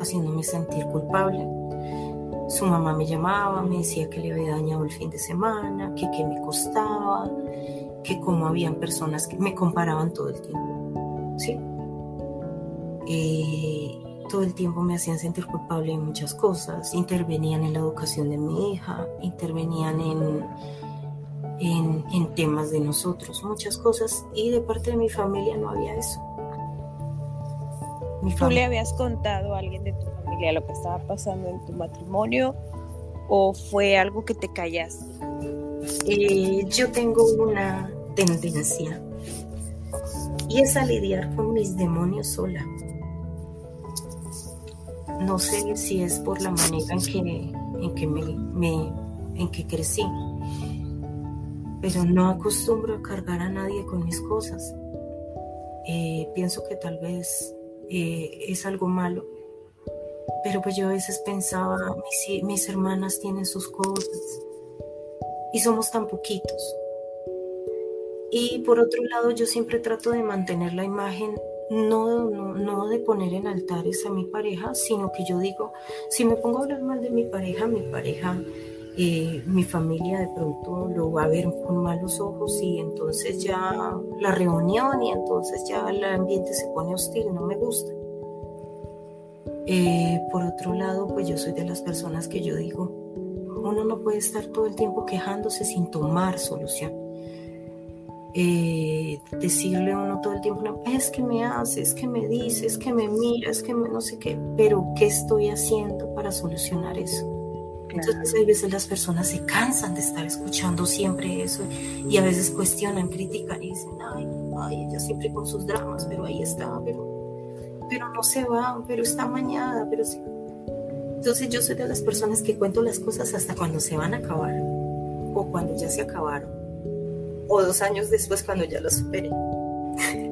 haciéndome sentir culpable su mamá me llamaba, me decía que le había dañado el fin de semana, que qué me costaba, que como habían personas que me comparaban todo el tiempo. ¿sí? Eh, todo el tiempo me hacían sentir culpable de muchas cosas, intervenían en la educación de mi hija, intervenían en, en, temas de nosotros, muchas cosas, y de parte de mi familia no había eso. ¿Tú le habías contado a alguien de tu familia lo que estaba pasando en tu matrimonio o fue algo que te callas? Eh, yo tengo una tendencia y es a lidiar con mis demonios sola. No sé si es por la manera en que, en que, me, en que crecí, pero no acostumbro a cargar a nadie con mis cosas. Eh, pienso que tal vez eh, es algo malo, pero pues yo a veces pensaba, mis, hermanas tienen sus cosas y somos tan poquitos. Y por otro lado, yo siempre trato de mantener la imagen no, no, de poner en altares a mi pareja, sino que yo digo, si me pongo a hablar mal de mi pareja, mi pareja, eh, mi familia de pronto lo va a ver con malos ojos y entonces ya la reunión y entonces ya el ambiente se pone hostil, no me gusta. Eh, por otro lado, pues yo soy de las personas que yo digo, uno no puede estar todo el tiempo quejándose sin tomar solución eh, decirle a uno todo el tiempo, es que me hace, es que me dice, es que me mira, es que me no sé qué, pero ¿qué estoy haciendo para solucionar eso? Entonces a veces las personas se cansan de estar escuchando siempre eso y a veces cuestionan, critican y dicen, ay, ay, ella siempre con sus dramas, pero ahí está, pero, pero no se va, pero está mañada, pero sí. Entonces yo soy de las personas que cuento las cosas hasta cuando se van a acabar o cuando ya se acabaron o dos años después cuando ya lo superé. [LAUGHS]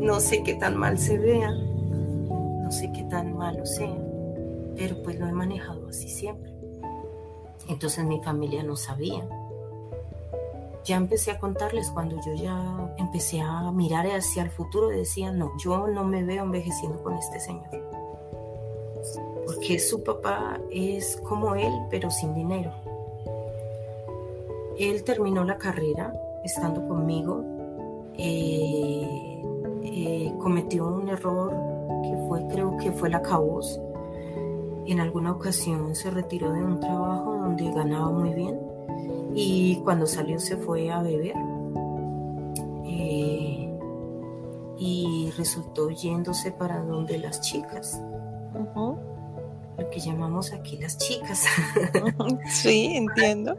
no sé qué tan mal se vea, no sé qué tan malo sea, pero pues lo he manejado así siempre. Entonces mi familia no sabía. Ya empecé a contarles cuando yo ya empecé a mirar hacia el futuro decía, no, yo no me veo envejeciendo con este señor. Porque su papá es como él, pero sin dinero él terminó la carrera estando conmigo, eh, eh, cometió un error que fue, creo que fue la cabos. En alguna ocasión se retiró de un trabajo donde ganaba muy bien y cuando salió se fue a beber. Eh, y resultó yéndose para donde las chicas lo que llamamos aquí las chicas. [LAUGHS] Sí, entiendo.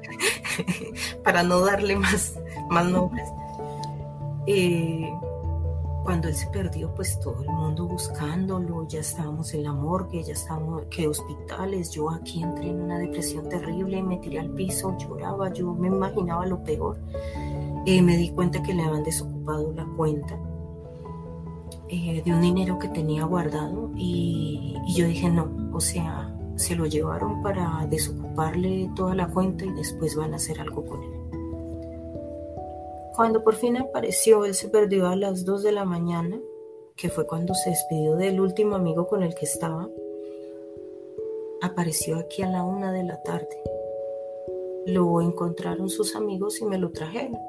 Para no darle más, más nombres. Eh, cuando él se perdió, pues todo el mundo buscándolo, ya estábamos en la morgue, ya estábamos, que hospitales, yo aquí entré en una depresión terrible, me tiré al piso, lloraba, yo me imaginaba lo peor. Eh, me di cuenta que le habían desocupado la cuenta eh, de un dinero que tenía guardado y, yo dije no, o sea, se lo llevaron para desocuparle toda la cuenta y después van a hacer algo con él. Cuando por fin apareció, él se perdió a las 2 de la mañana, que fue cuando se despidió del último amigo con el que estaba. Apareció aquí a la una de la tarde. Lo encontraron sus amigos y me lo trajeron.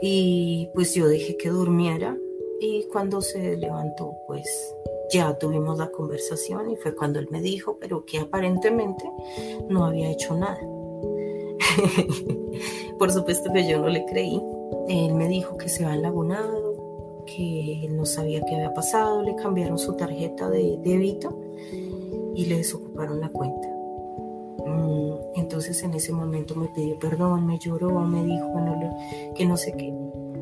Y pues yo dije que durmiera y cuando se levantó, pues ya tuvimos la conversación y fue cuando él me dijo, pero que aparentemente no había hecho nada. [LAUGHS] Por supuesto que yo no le creí. Él me dijo que se había lagunado, que no sabía qué había pasado, le cambiaron su tarjeta de débito y le desocuparon la cuenta. Mm, entonces en ese momento me pidió perdón, me lloró, me dijo que no sé qué.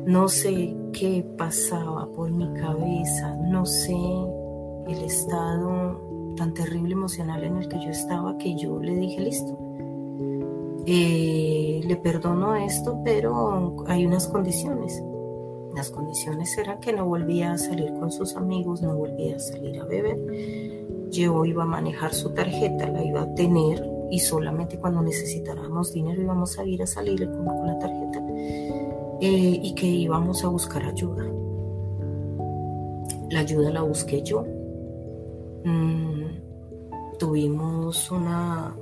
No sé qué pasaba por mi cabeza, no sé el estado tan terrible emocional en el que yo estaba que yo le dije listo. Eh, le perdono esto, pero hay unas condiciones. Las condiciones eran que no volvía a salir con sus amigos, no volvía a salir a beber. Yo iba a manejar su tarjeta, la iba a tener y solamente cuando necesitáramos dinero íbamos a ir a salir con, la tarjeta eh, y que íbamos a buscar ayuda. La ayuda la busqué yo. Mm, tuvimos una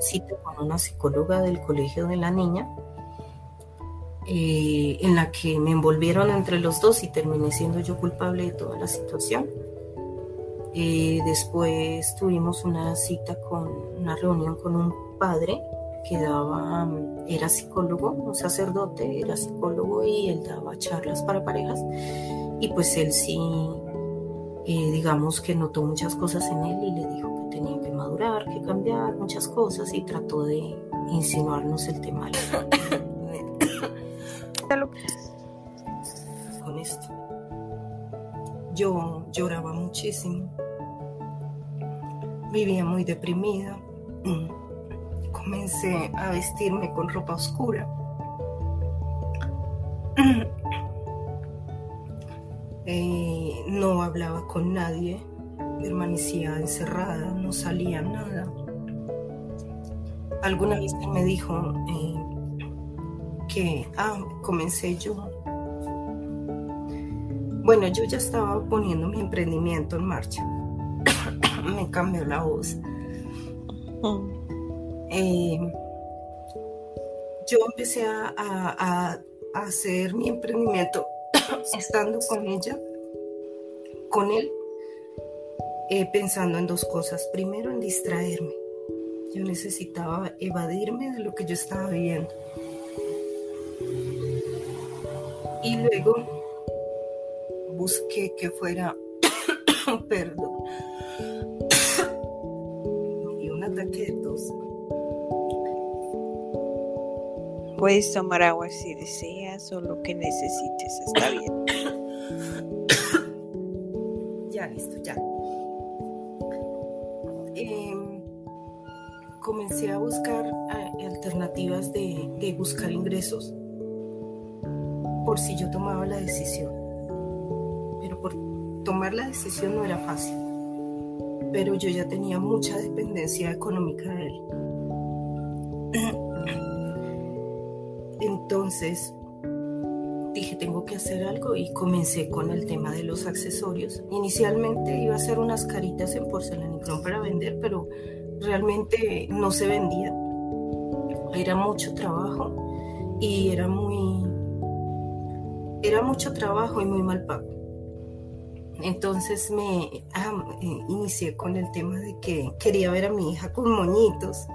cita con una psicóloga del colegio de la niña eh, en la que me envolvieron entre los dos y terminé siendo yo culpable de toda la situación. Eh, después tuvimos una cita con una reunión con un padre que daba, era psicólogo, un sacerdote, era psicólogo y él daba charlas para parejas. Y pues él sí, eh, digamos que notó muchas cosas en él y le cambiar muchas cosas y trató de insinuarnos el tema. [COUGHS] Con esto. Yo lloraba muchísimo. Vivía muy deprimida [COUGHS] comencé a vestirme con ropa oscura. [COUGHS] Eh, no hablaba con nadie, permanecía encerrada, no salía nada. Alguna vez me dijo eh, que, ah, comencé yo. Bueno, yo ya estaba poniendo mi emprendimiento en marcha. [COUGHS] me cambió la voz. Eh, yo empecé a, hacer mi emprendimiento [COUGHS] estando con ella, con él, eh, pensando en dos cosas. Primero, en distraerme. Yo necesitaba evadirme de lo que yo estaba viviendo. Y luego busqué que fuera, [COUGHS] perdón, [COUGHS] y un ataque de tos. Puedes tomar agua si deseas o lo que necesites, está bien. [COUGHS] ya, listo, ya. Comencé a buscar alternativas de, buscar ingresos por si yo tomaba la decisión. Pero por tomar la decisión no era fácil. Pero yo ya tenía mucha dependencia económica de él. [CLEARS THROAT] Entonces dije, tengo que hacer algo y comencé con el tema de los accesorios. Inicialmente iba a hacer unas caritas en porcelanicrón para vender, pero realmente no se vendía. Era mucho trabajo y era muy... Era mucho trabajo y muy mal pago. Entonces me ah, eh, inicié con el tema de que quería ver a mi hija con moñitos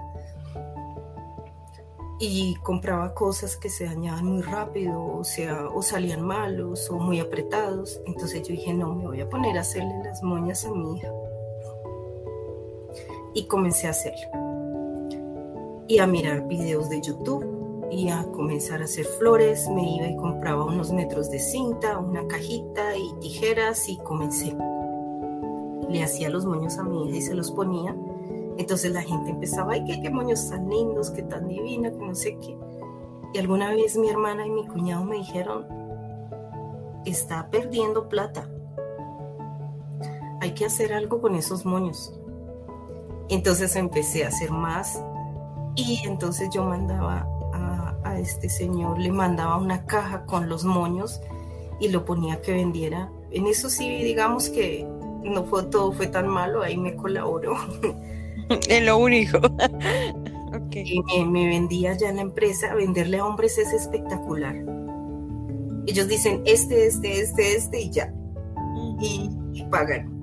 y compraba cosas que se dañaban muy rápido, o sea, o salían malos o muy apretados. Entonces yo dije, no, me voy a poner a hacerle las moñas a mi hija. Y comencé a hacerlo. Y a mirar videos de YouTube y a comenzar a hacer flores. Me iba y compraba unos metros de cinta, una cajita y tijeras y comencé. Le hacía los moños a mi hija y se los ponía entonces la gente empezaba, ay, qué, qué moños tan lindos, qué tan divina, que no sé qué. Y alguna vez mi hermana y mi cuñado me dijeron, está perdiendo plata. Hay que hacer algo con esos moños. Entonces empecé a hacer más y entonces yo mandaba a, a, este señor, le mandaba una caja con los moños y lo ponía que vendiera. En eso sí, digamos que no fue todo fue tan malo, ahí me colaboró. [LAUGHS] Es lo único. [LAUGHS] Y me, vendía ya en la empresa. Venderle a hombres es espectacular. Ellos dicen este, este, este, este y ya. Y, pagan.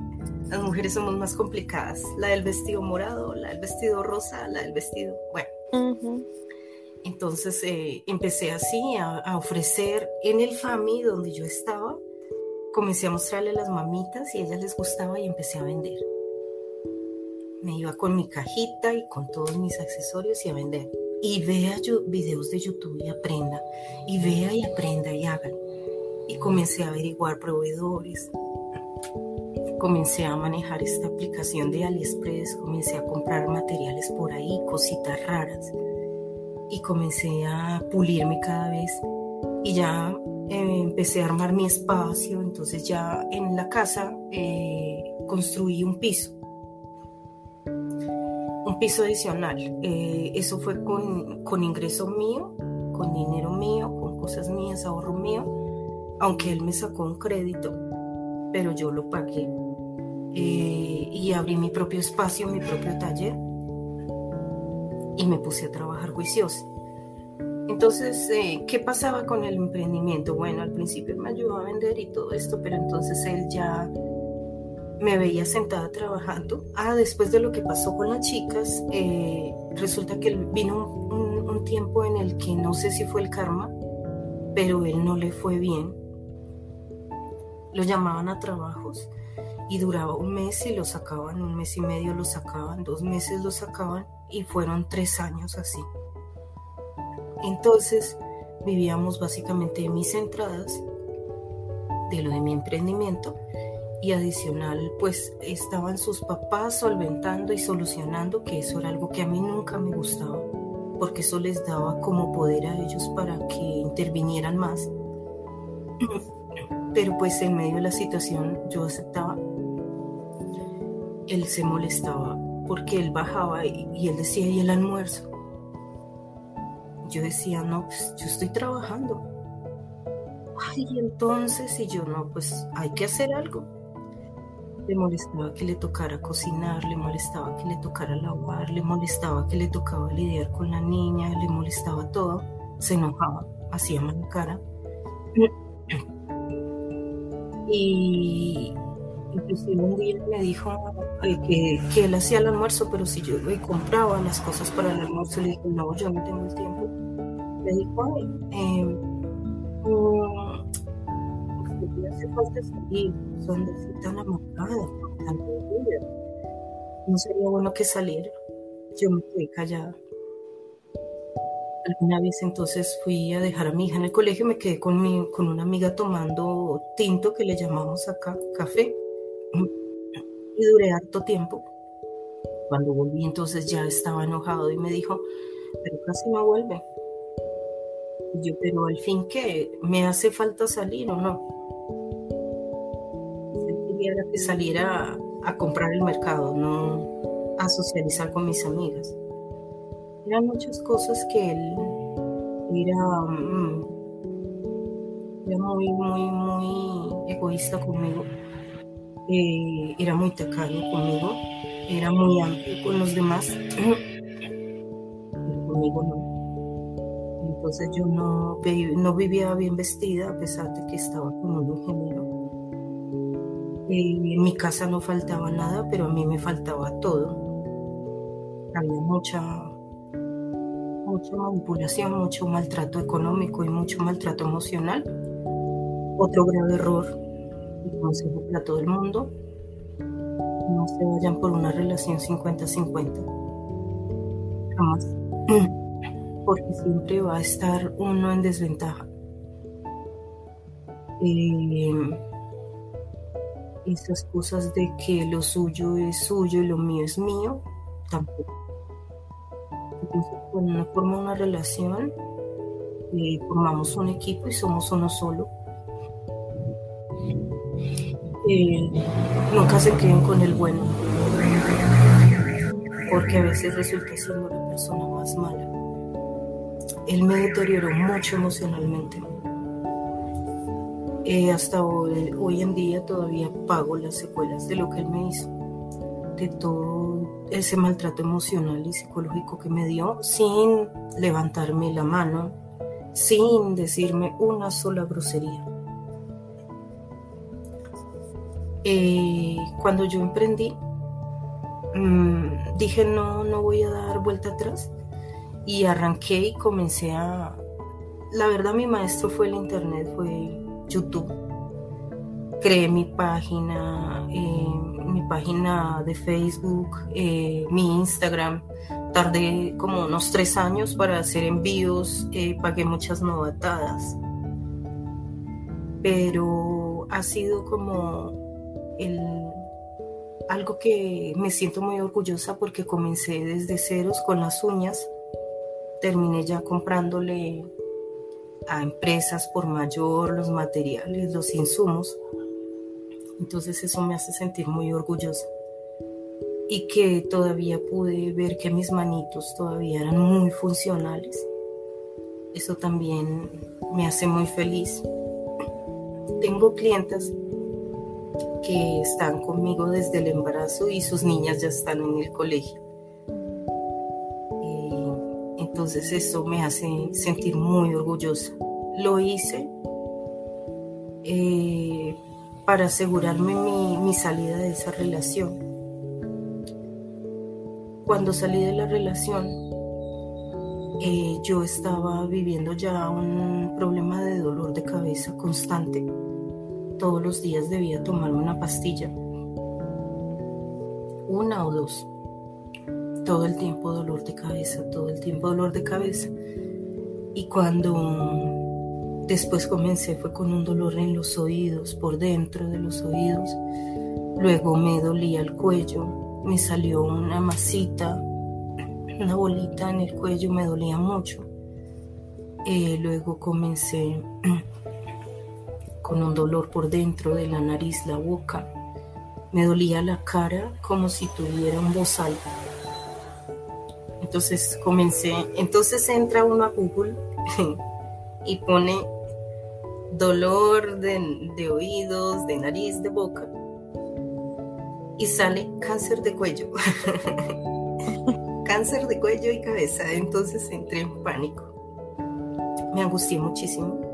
Las mujeres somos más complicadas. La del vestido morado, la del vestido rosa, la del vestido. Bueno. Entonces eh, empecé así a, a, ofrecer en el FAMI donde yo estaba. Comencé a mostrarle las mamitas y a ellas les gustaba y empecé a vender me iba con mi cajita y con todos mis accesorios y a vender. Y vea yo videos de YouTube y aprenda. Y vea y aprenda y hagan. Y comencé a averiguar proveedores. Comencé a manejar esta aplicación de AliExpress. Comencé a comprar materiales por ahí, cositas raras. Y comencé a pulirme cada vez. Y ya eh, empecé a armar mi espacio. Entonces ya en la casa eh, construí un piso piso adicional. Eh, eso fue con, con ingreso mío, con dinero mío, con cosas mías, ahorro mío, aunque él me sacó un crédito, pero yo lo pagué. Eh, y abrí mi propio espacio, mi propio taller y me puse a trabajar juicioso. Entonces, eh, ¿qué pasaba con el emprendimiento? Bueno, al principio me ayudó a vender y todo esto, pero entonces él ya me veía sentada trabajando. Ah, después de lo que pasó con las chicas, eh, resulta que vino un, un, tiempo en el que no sé si fue el karma, pero él no le fue bien. Lo llamaban a trabajos y duraba un mes y lo sacaban, un mes y medio lo sacaban, dos meses lo sacaban y fueron tres años así. Entonces vivíamos básicamente de mis entradas, de lo de mi emprendimiento y adicional pues estaban sus papás solventando y solucionando que eso era algo que a mí nunca me gustaba porque eso les daba como poder a ellos para que intervinieran más [CLEARS THROAT] pero pues en medio de la situación yo aceptaba él se molestaba porque él bajaba y, él decía y el almuerzo yo decía no pues yo estoy trabajando ay entonces y yo no pues hay que hacer algo le molestaba que le tocara cocinar, le molestaba que le tocara lavar, le molestaba que le tocaba lidiar con la niña, le molestaba todo, se enojaba, hacía mala cara. [CLEARS THROAT] Y inclusive un día me dijo que, él hacía el almuerzo, pero si yo le compraba las cosas para el almuerzo, le dije, no, yo no tengo el tiempo. Le dijo, ay, eh, hace falta salir, son tan amargadas, tan No sería bueno que saliera. Yo me quedé callada. Alguna vez entonces fui a dejar a mi hija en el colegio, me quedé con, mi, con una amiga tomando tinto que le llamamos acá café y duré harto tiempo. Cuando volví entonces ya estaba enojado y me dijo, pero casi no vuelve. Y yo, pero al fin qué, ¿me hace falta salir o no? era que saliera a, comprar el mercado, no a socializar con mis amigas. Eran muchas cosas que él era, mm, era muy, muy, muy egoísta conmigo. Eh, era muy tacaño conmigo, era muy amplio con los demás, pero [CLEARS THROAT] conmigo no. Entonces yo no, vivía bien vestida a pesar de que estaba con un ingeniero en mi casa no faltaba nada, pero a mí me faltaba todo. Había mucha, mucha manipulación, mucho maltrato económico y mucho maltrato emocional. Otro grave error, consejo para todo el mundo, no se vayan por una relación 50-50. Jamás. [CLEARS THROAT] Porque siempre va a estar uno en desventaja. Eh, esas cosas de que lo suyo es suyo y lo mío es mío, tampoco. Entonces, cuando uno forma una relación, eh, formamos un equipo y somos uno solo. Eh, nunca se queden con el bueno, porque a veces resulta siendo la persona más mala. Él me deterioró mucho emocionalmente eh, hasta hoy, hoy, en día todavía pago las secuelas de lo que él me hizo, de todo ese maltrato emocional y psicológico que me dio sin levantarme la mano, sin decirme una sola grosería. Eh, cuando yo emprendí, mm, dije no, no voy a dar vuelta atrás y arranqué y comencé a... La verdad mi maestro fue el internet, fue YouTube. Creé mi página, eh, mi página de Facebook, eh, mi Instagram. Tardé como unos tres años para hacer envíos, pagué muchas novatadas. Pero ha sido como el, algo que me siento muy orgullosa porque comencé desde ceros con las uñas. Terminé ya comprándole a empresas por mayor los materiales, los insumos. Entonces eso me hace sentir muy orgullosa. Y que todavía pude ver que mis manitos todavía eran muy funcionales. Eso también me hace muy feliz. Tengo clientas que están conmigo desde el embarazo y sus niñas ya están en el colegio Entonces eso me hace sentir muy orgullosa. Lo hice eh, para asegurarme mi, salida de esa relación. Cuando salí de la relación, eh, yo estaba viviendo ya un problema de dolor de cabeza constante. Todos los días debía tomarme una pastilla, una o dos. Todo el tiempo dolor de cabeza, todo el tiempo dolor de cabeza. Y cuando Después comencé fue con un dolor en los oídos, por dentro de los oídos. Luego me dolía el cuello, me salió una masita, una bolita en el cuello, me dolía mucho. Eh, luego comencé con un dolor por dentro de la nariz, la boca. Me dolía la cara como si tuviera un bozal. Entonces comencé, entonces entra uno a Google [LAUGHS] y pone dolor de, oídos, de nariz, de boca, y sale cáncer de cuello. [LAUGHS] cáncer de cuello y cabeza. Entonces entré en pánico. Me angustié muchísimo.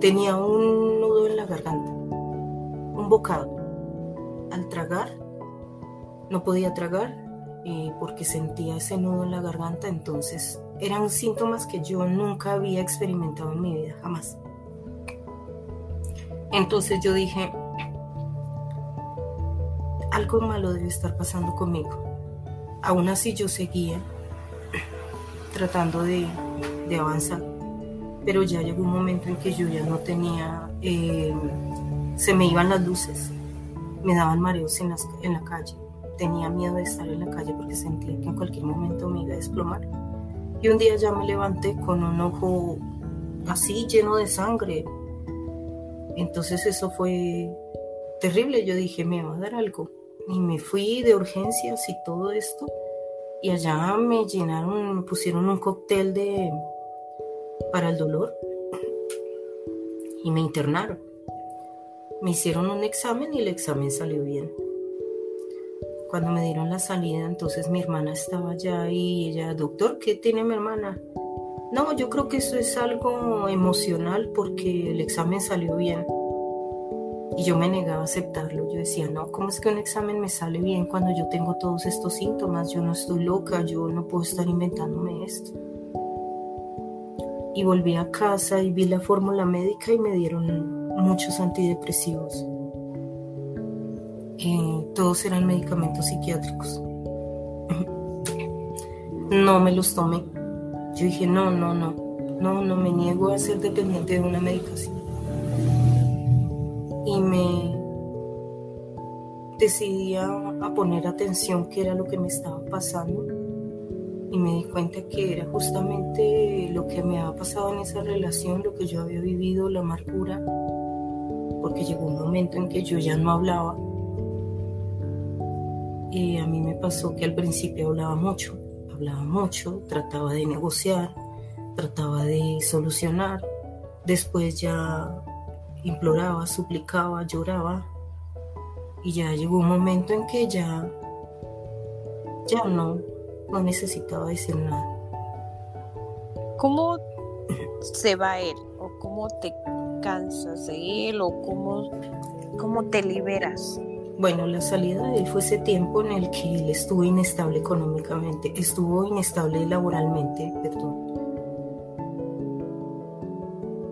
Tenía un nudo en la garganta, un bocado. Al tragar, no podía tragar eh, porque sentía ese nudo en la garganta. Entonces eran síntomas que yo nunca había experimentado en mi vida, jamás. Entonces yo dije, algo malo debe estar pasando conmigo. Aún así yo seguía tratando de, avanzar, pero ya llegó un momento en que yo ya no tenía, eh, se me iban las luces, me daban mareos en, en la calle, tenía miedo de estar en la calle porque sentía que en cualquier momento me iba a desplomar. Y un día ya me levanté con un ojo así lleno de sangre, entonces eso fue terrible. Yo dije, me va a dar algo. Y me fui de urgencias y todo esto. Y allá me llenaron, me pusieron un cóctel de para el dolor. Y me internaron. Me hicieron un examen y el examen salió bien. Cuando me dieron la salida, entonces mi hermana estaba allá y ella, doctor, ¿qué tiene mi hermana? No, yo creo que eso es algo emocional porque el examen salió bien. Y yo me negaba a aceptarlo. Yo decía, no, ¿cómo es que un examen me sale bien cuando yo tengo todos estos síntomas? Yo no estoy loca, yo no puedo estar inventándome esto. Y volví a casa y vi la fórmula médica y me dieron muchos antidepresivos. Eh, todos eran medicamentos psiquiátricos. [LAUGHS] no me los tomé yo dije, no, no, no, no, no me niego a ser dependiente de una medicación. Y me decidí a, poner atención qué era lo que me estaba pasando y me di cuenta que era justamente lo que me había pasado en esa relación, lo que yo había vivido, la amargura, porque llegó un momento en que yo ya no hablaba. Y a mí me pasó que al principio hablaba mucho, hablaba mucho, trataba de negociar, trataba de solucionar, después ya imploraba, suplicaba, lloraba. Y ya llegó un momento en que ya ya no no necesitaba decir nada. ¿Cómo [LAUGHS] se va él o cómo te cansas de él o cómo cómo te liberas? Bueno, la salida de él fue ese tiempo en el que él estuvo inestable económicamente, estuvo inestable laboralmente, perdón.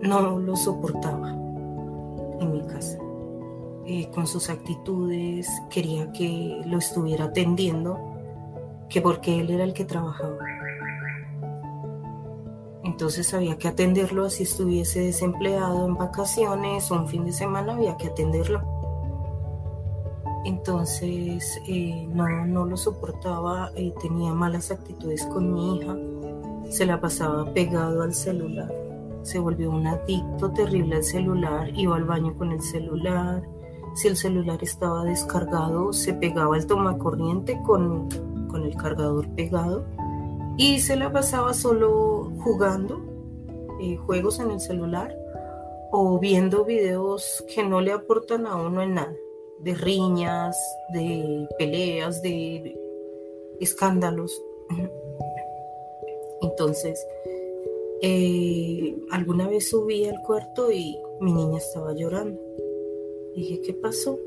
No lo soportaba en mi casa. Eh, con sus actitudes, quería que lo estuviera atendiendo, que porque él era el que trabajaba. Entonces había que atenderlo así estuviese desempleado en vacaciones o un fin de semana, había que atenderlo entonces eh, no, no, lo soportaba, eh, tenía malas actitudes con mi hija, se la pasaba pegado al celular, se volvió un adicto terrible al celular, iba al baño con el celular, si el celular estaba descargado se pegaba el tomacorriente con, con el cargador pegado y se la pasaba solo jugando eh, juegos en el celular o viendo videos que no le aportan a uno en nada de riñas, de peleas, de escándalos. [CLEARS THROAT] Entonces, eh, alguna vez subí al cuarto y mi niña estaba llorando. Dije, ¿qué pasó?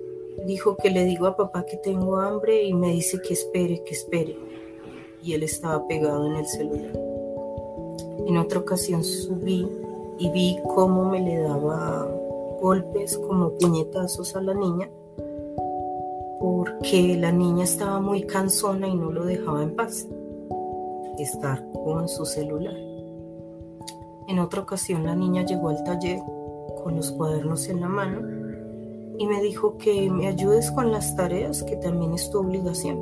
Dijo que le digo a papá que tengo hambre y me dice que espere, que espere. Y él estaba pegado en el celular. En otra ocasión subí y vi cómo me le daba golpes como puñetazos a la niña porque la niña estaba muy cansona y no lo dejaba en paz estar con su celular. En otra ocasión la niña llegó al taller con los cuadernos en la mano y me dijo que me ayudes con las tareas, que también es tu obligación.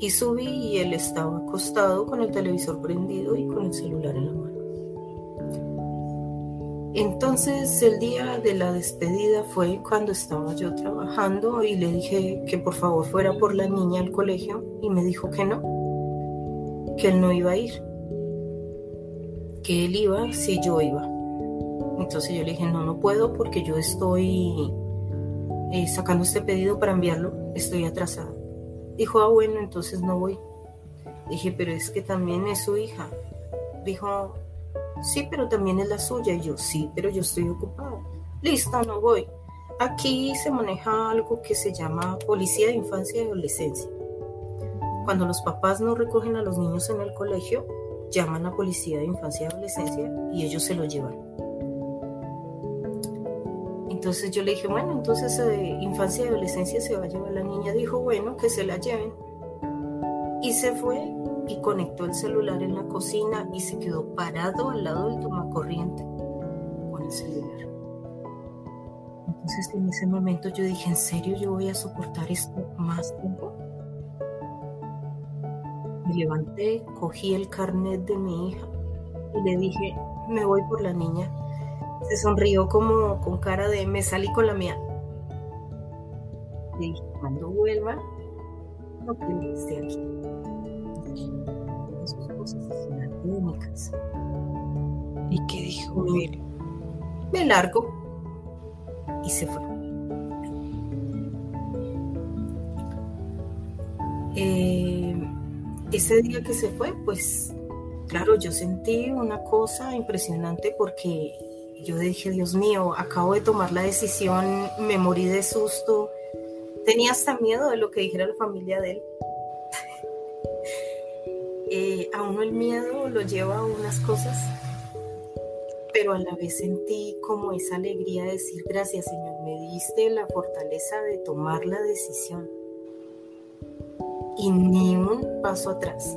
Y subí y él estaba acostado con el televisor prendido y con el celular en la mano. Entonces el día de la despedida fue cuando estaba yo trabajando y le dije que por favor fuera por la niña al colegio y me dijo que no, que él no iba a ir, que él iba si yo iba. Entonces yo le dije, no, no puedo porque yo estoy eh, sacando este pedido para enviarlo, estoy atrasada. Dijo, ah, bueno, entonces no voy. Dije, pero es que también es su hija. Dijo, Sí, pero también es la suya. Y yo, sí, pero yo estoy ocupada. Listo, no voy. Aquí se maneja algo que se llama policía de infancia y adolescencia. Cuando los papás no recogen a los niños en el colegio, llaman a policía de infancia y adolescencia y ellos se lo llevan. Entonces yo le dije, bueno, entonces eh, infancia y adolescencia se va a llevar la niña. Dijo, bueno, que se la lleven. Y se fue y conectó el celular en la cocina y se quedó parado al lado del tomacorriente con el celular. Entonces en ese momento yo dije, ¿en serio yo voy a soportar esto más tiempo? Me levanté, cogí el carnet de mi hija y le dije, me voy por la niña. Se sonrió como con cara de, me salí con la mía. Le dije, cuando vuelva, no quiero que esté aquí sus cosas mi casa. ¿Y qué dijo él? Me largo y se fue. Eh, ese día que se fue, pues claro, yo sentí una cosa impresionante porque yo dije, Dios mío, acabo de tomar la decisión, me morí de susto, tenía hasta miedo de lo que dijera la familia de él. [LAUGHS] Eh, a uno el miedo lo lleva a unas cosas, pero a la vez sentí como esa alegría de decir gracias Señor, me diste la fortaleza de tomar la decisión y ni un paso atrás.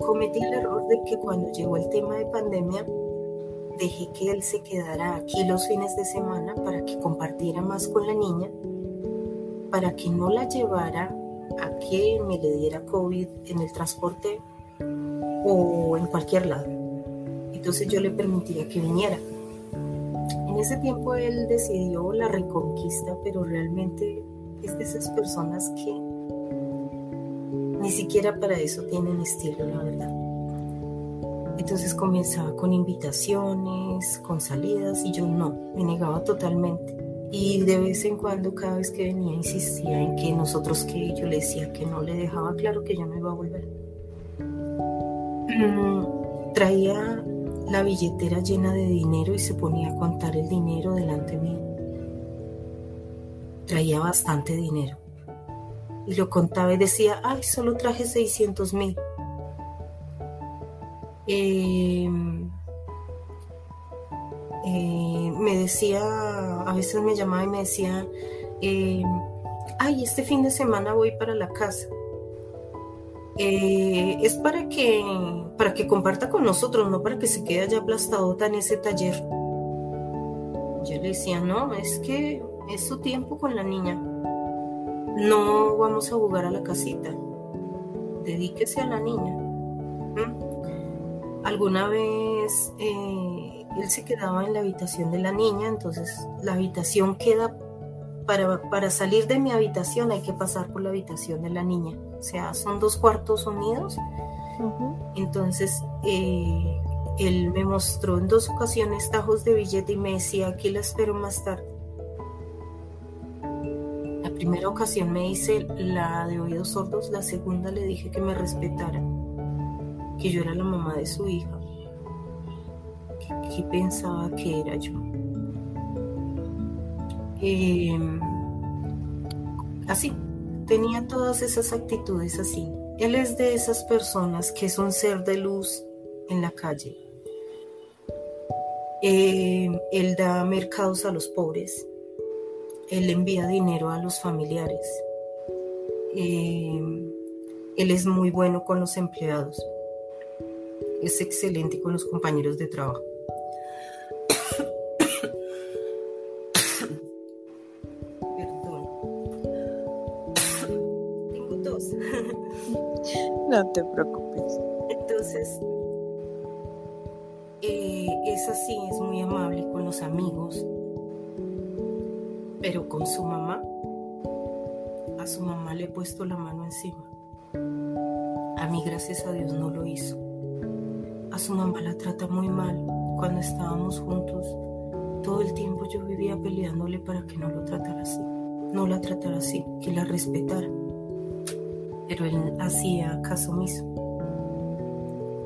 Cometí el error de que cuando llegó el tema de pandemia, dejé que él se quedara aquí los fines de semana para que compartiera más con la niña, para que no la llevara a que me le diera COVID en el transporte o en cualquier lado. Entonces yo le permitía que viniera. En ese tiempo él decidió la reconquista, pero realmente es de esas personas que ni siquiera para eso tienen estilo, la verdad. Entonces comenzaba con invitaciones, con salidas y yo no, me negaba totalmente. Y de vez en cuando, cada vez que venía, insistía en que nosotros que yo le decía que no le dejaba claro que yo no iba a volver. Mm, traía la billetera llena de dinero y se ponía a contar el dinero delante mío. Traía bastante dinero. Y lo contaba y decía, ay, solo traje 600 mil. Eh, eh, me decía, a veces me llamaba y me decía, eh, ay, este fin de semana voy para la casa. Eh, es para que, para que comparta con nosotros, no para que se quede allá aplastado en ese taller. Yo le decía, no, es que es su tiempo con la niña. No vamos a jugar a la casita. Dedíquese a la niña. ¿Mm? Alguna vez él se quedaba en la habitación de la niña, entonces la habitación queda, para, para salir de mi habitación hay que pasar por la habitación de la niña, o sea, son dos cuartos unidos. Entonces, eh, él me mostró en dos ocasiones tajos de billete y me decía, aquí la espero más tarde. La primera ocasión me hice la de oídos sordos, la segunda le dije que me respetara que yo era la mamá de su hija, ¿qué, pensaba que era yo? Em, así, tenía todas esas actitudes así. Él es de esas personas que es un ser de luz en la calle. Em, él da mercados a los pobres. Él envía dinero a los familiares. Em, él es muy bueno con los empleados. Es excelente con los compañeros de trabajo. No te preocupes. Entonces, eh, es así, es muy amable con los amigos, pero con su mamá, a su mamá le he puesto la mano encima. A mí, gracias a Dios, no lo hizo. A su mamá la trata muy mal cuando estábamos juntos. Todo el tiempo yo vivía peleándole para que no lo tratara así. No la tratara así, que la respetara pero él hacía caso omiso.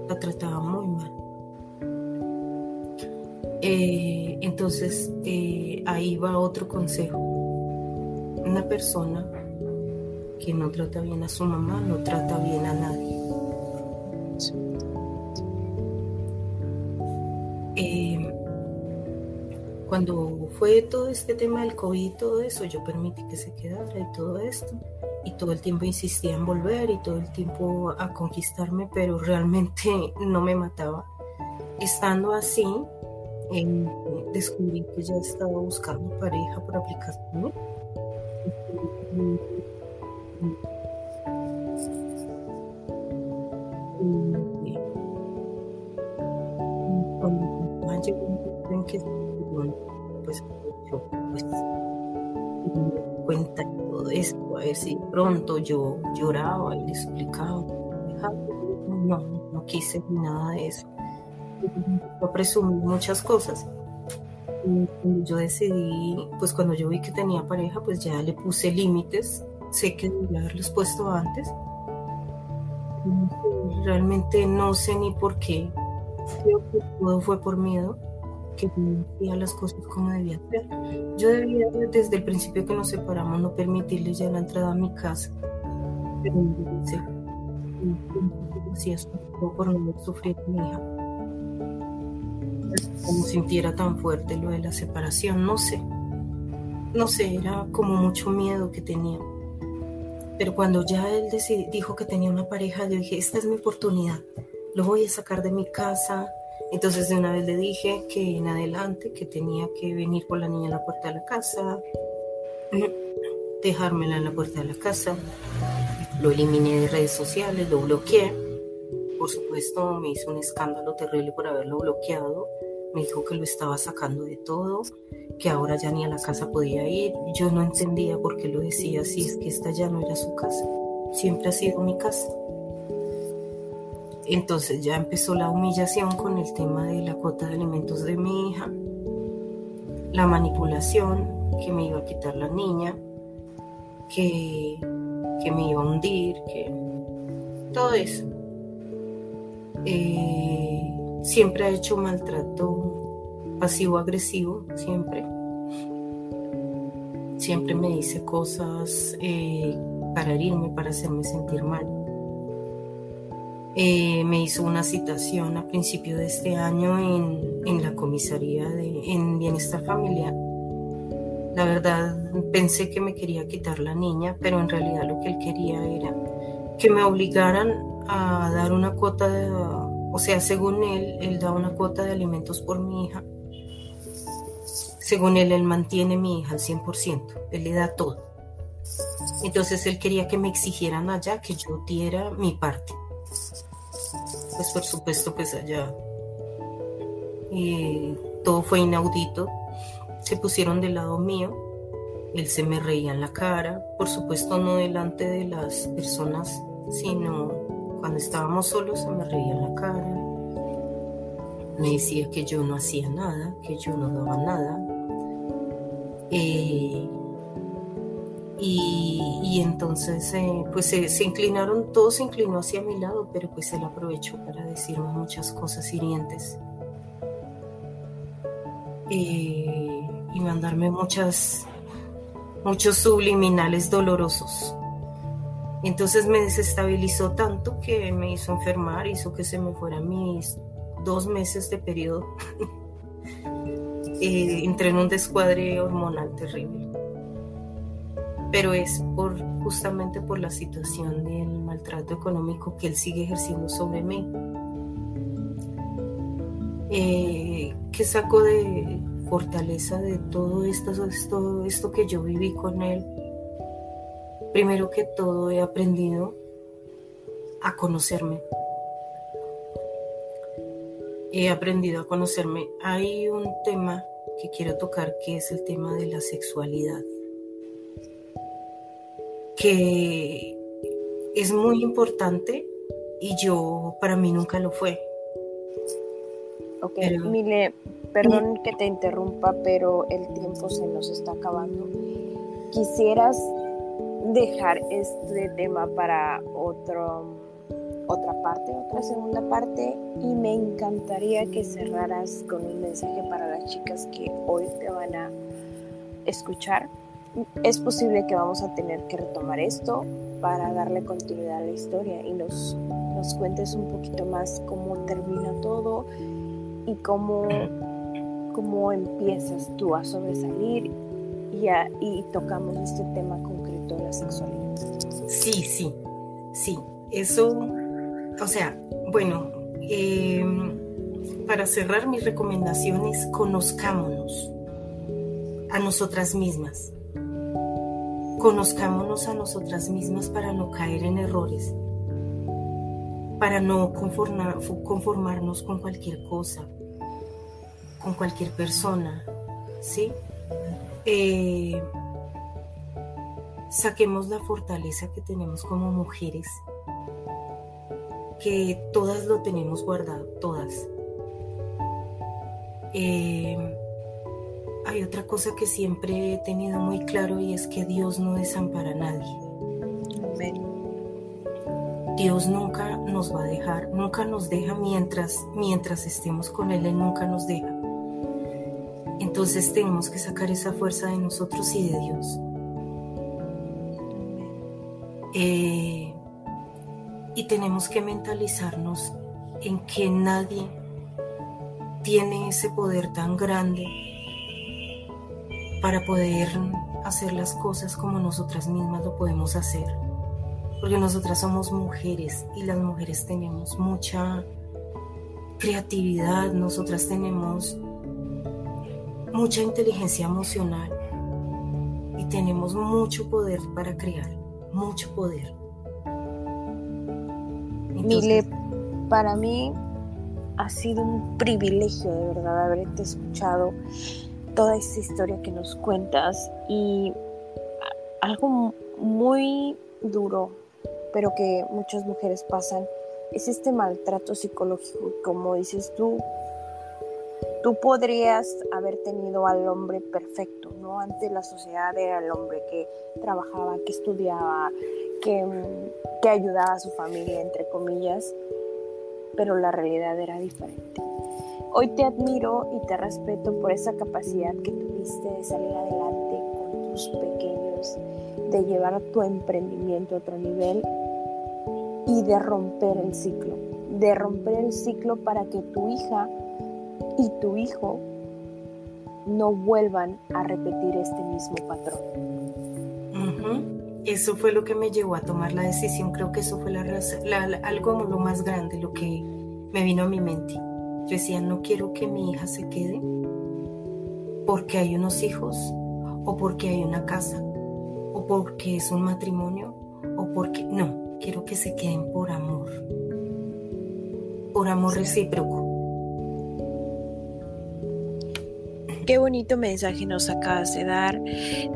La trataba muy mal. Eh, entonces, eh, ahí va otro consejo. Una persona que no trata bien a su mamá, no trata bien a nadie. Cuando fue todo este tema del COVID y todo eso, yo permití que se quedara y todo esto y todo el tiempo insistía en volver y todo el tiempo a conquistarme, pero realmente [LAUGHS] no me mataba. Estando así, descubrí que ya estaba buscando pareja por aplicación. Pues yo pues cuenta todo esto, a ver si pronto yo lloraba y le explicaba. No, no quise nada de eso. Yo presumí muchas cosas. Yo decidí, pues cuando yo vi que tenía pareja, pues ya le puse límites. Sé que debía haberlos puesto antes. Realmente no sé ni por qué. Creo que todo fue por miedo que no hacía las cosas como debía ser. Yo debía, desde el principio que nos separamos, no permitirle ya la entrada a mi casa. Pero no sé. Si por no sufrir mi hija. Como sintiera tan fuerte lo de la separación, no sé. No sé, era como mucho miedo que tenía. Pero cuando ya él dijo que tenía una pareja, yo dije, esta es mi oportunidad. Lo voy a sacar de mi casa, entonces de una vez le dije que en adelante, que tenía que venir por la niña a la puerta de la casa, [CLEARS THROAT] dejármela en la puerta de la casa. Lo eliminé de redes sociales, lo bloqueé. Por supuesto, me hizo un escándalo terrible por haberlo bloqueado. Me dijo que lo estaba sacando de todo, que ahora ya ni a la casa podía ir. Yo no entendía por qué lo decía si es que esta ya no era su casa. Siempre ha sido mi casa. Entonces ya empezó la humillación con el tema de la cuota de alimentos de mi hija, la manipulación, que me iba a quitar la niña, que, que me iba a hundir, que todo eso. Eh, siempre ha hecho maltrato pasivo-agresivo, siempre. Siempre me dice cosas eh, para herirme, para hacerme sentir mal. Eh, me hizo una citación a principio de este año en, la comisaría de, en bienestar familiar. La verdad pensé que me quería quitar la niña, pero en realidad lo que él quería era que me obligaran a dar una cuota, o sea, según él, él da una cuota de alimentos por mi hija. Según él, él mantiene mi hija al 100%, él le da todo. Entonces él quería que me exigieran allá que yo diera mi parte pues por supuesto pues allá. Y todo fue inaudito, se pusieron del lado mío, él se me reía en la cara, por supuesto no delante de las personas, sino cuando estábamos solos se me reía en la cara, me decía que yo no hacía nada, que yo no daba nada. Eh, Y, entonces, eh, pues se, inclinaron, todo se inclinó hacia mi lado, pero pues él aprovechó para decirme muchas cosas hirientes. y mandarme muchas, muchos subliminales dolorosos. Entonces me desestabilizó tanto que me hizo enfermar, hizo que se me fueran mis dos meses de periodo. [LAUGHS] eh, entré en un descuadre hormonal terrible pero es por justamente por la situación del maltrato económico que él sigue ejerciendo sobre mí. Eh, ¿Qué saco de fortaleza de todo esto, esto, esto que yo viví con él? Primero que todo he aprendido a conocerme. He aprendido a conocerme. Hay un tema que quiero tocar que es el tema de la sexualidad que es muy importante y yo para mí nunca lo fue. Ok, Mile, perdón que te interrumpa, pero el tiempo se nos está acabando. ¿Quisieras dejar este tema para otro, otra parte, otra segunda parte? Y me encantaría que cerraras con un mensaje para las chicas que hoy te van a escuchar es posible que vamos a tener que retomar esto para darle continuidad a la historia y nos, nos cuentes un poquito más cómo termina todo y cómo, cómo empiezas tú a sobresalir y, y tocamos este tema concreto de la sexualidad. Sí, sí, sí. Eso, o sea, bueno, em, para cerrar mis recomendaciones, conozcámonos a nosotras mismas Conozcámonos a nosotras mismas para no caer en errores, para no conformarnos con cualquier cosa, con cualquier persona, ¿sí? Eh, saquemos la fortaleza que tenemos como mujeres, que todas lo tenemos guardado, todas. Eh, hay otra cosa que siempre he tenido muy claro y es que Dios no desampara a nadie. Dios nunca nos va a dejar, nunca nos deja mientras, mientras estemos con Él, Él nunca nos deja. Entonces tenemos que sacar esa fuerza de nosotros y de Dios. Eh, y tenemos que mentalizarnos en que nadie tiene ese poder tan grande para poder hacer las cosas como nosotras mismas lo podemos hacer. Porque nosotras somos mujeres y las mujeres tenemos mucha creatividad, nosotras tenemos mucha inteligencia emocional y tenemos mucho poder para crear, mucho poder. Mile, para mí ha sido un privilegio de verdad haberte escuchado toda esa historia que nos cuentas y algo muy duro, pero que muchas mujeres pasan, es este maltrato psicológico. Como dices tú, tú podrías haber tenido al hombre perfecto, ¿no? Ante la sociedad era el hombre que trabajaba, que estudiaba, que, que ayudaba a su familia, entre comillas, pero la realidad era diferente. Hoy te admiro y te respeto por esa capacidad que tuviste de salir adelante con tus pequeños, de llevar tu emprendimiento a otro nivel y de romper el ciclo, de romper el ciclo para que tu hija y tu hijo no vuelvan a repetir este mismo patrón. Eso fue lo que me llevó a tomar la decisión. Creo que eso fue la, algo lo más grande, lo que me vino a mi mente. Yo decía, no quiero que mi hija se quede porque hay unos hijos, o porque hay una casa, o porque es un matrimonio, o porque... No, quiero que se queden por amor, por amor recíproco. Qué bonito mensaje nos acabas de dar.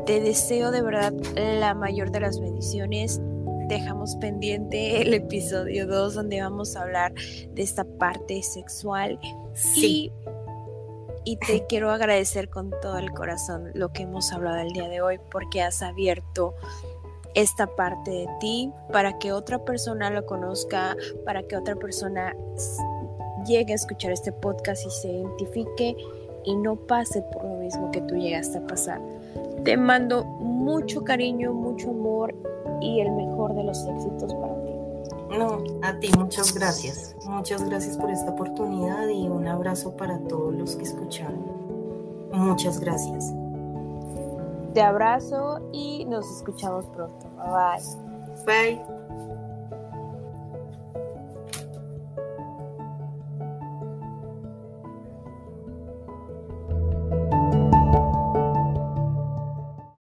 Te deseo de verdad la mayor de las bendiciones dejamos pendiente el episodio 2 donde vamos a hablar de esta parte sexual. Sí. y te [LAUGHS] quiero agradecer con todo el corazón lo que hemos hablado el día de hoy porque has abierto esta parte de ti para que otra persona lo conozca, para que otra persona llegue a escuchar este podcast y se identifique y no pase por lo mismo que tú llegaste a pasar. Te mando mucho cariño, mucho amor y el mejor de los éxitos para ti. No, a ti muchas gracias. Muchas gracias por esta oportunidad y un abrazo para todos los que escucharon. Muchas gracias. Te abrazo y nos escuchamos pronto. Bye bye. Bye.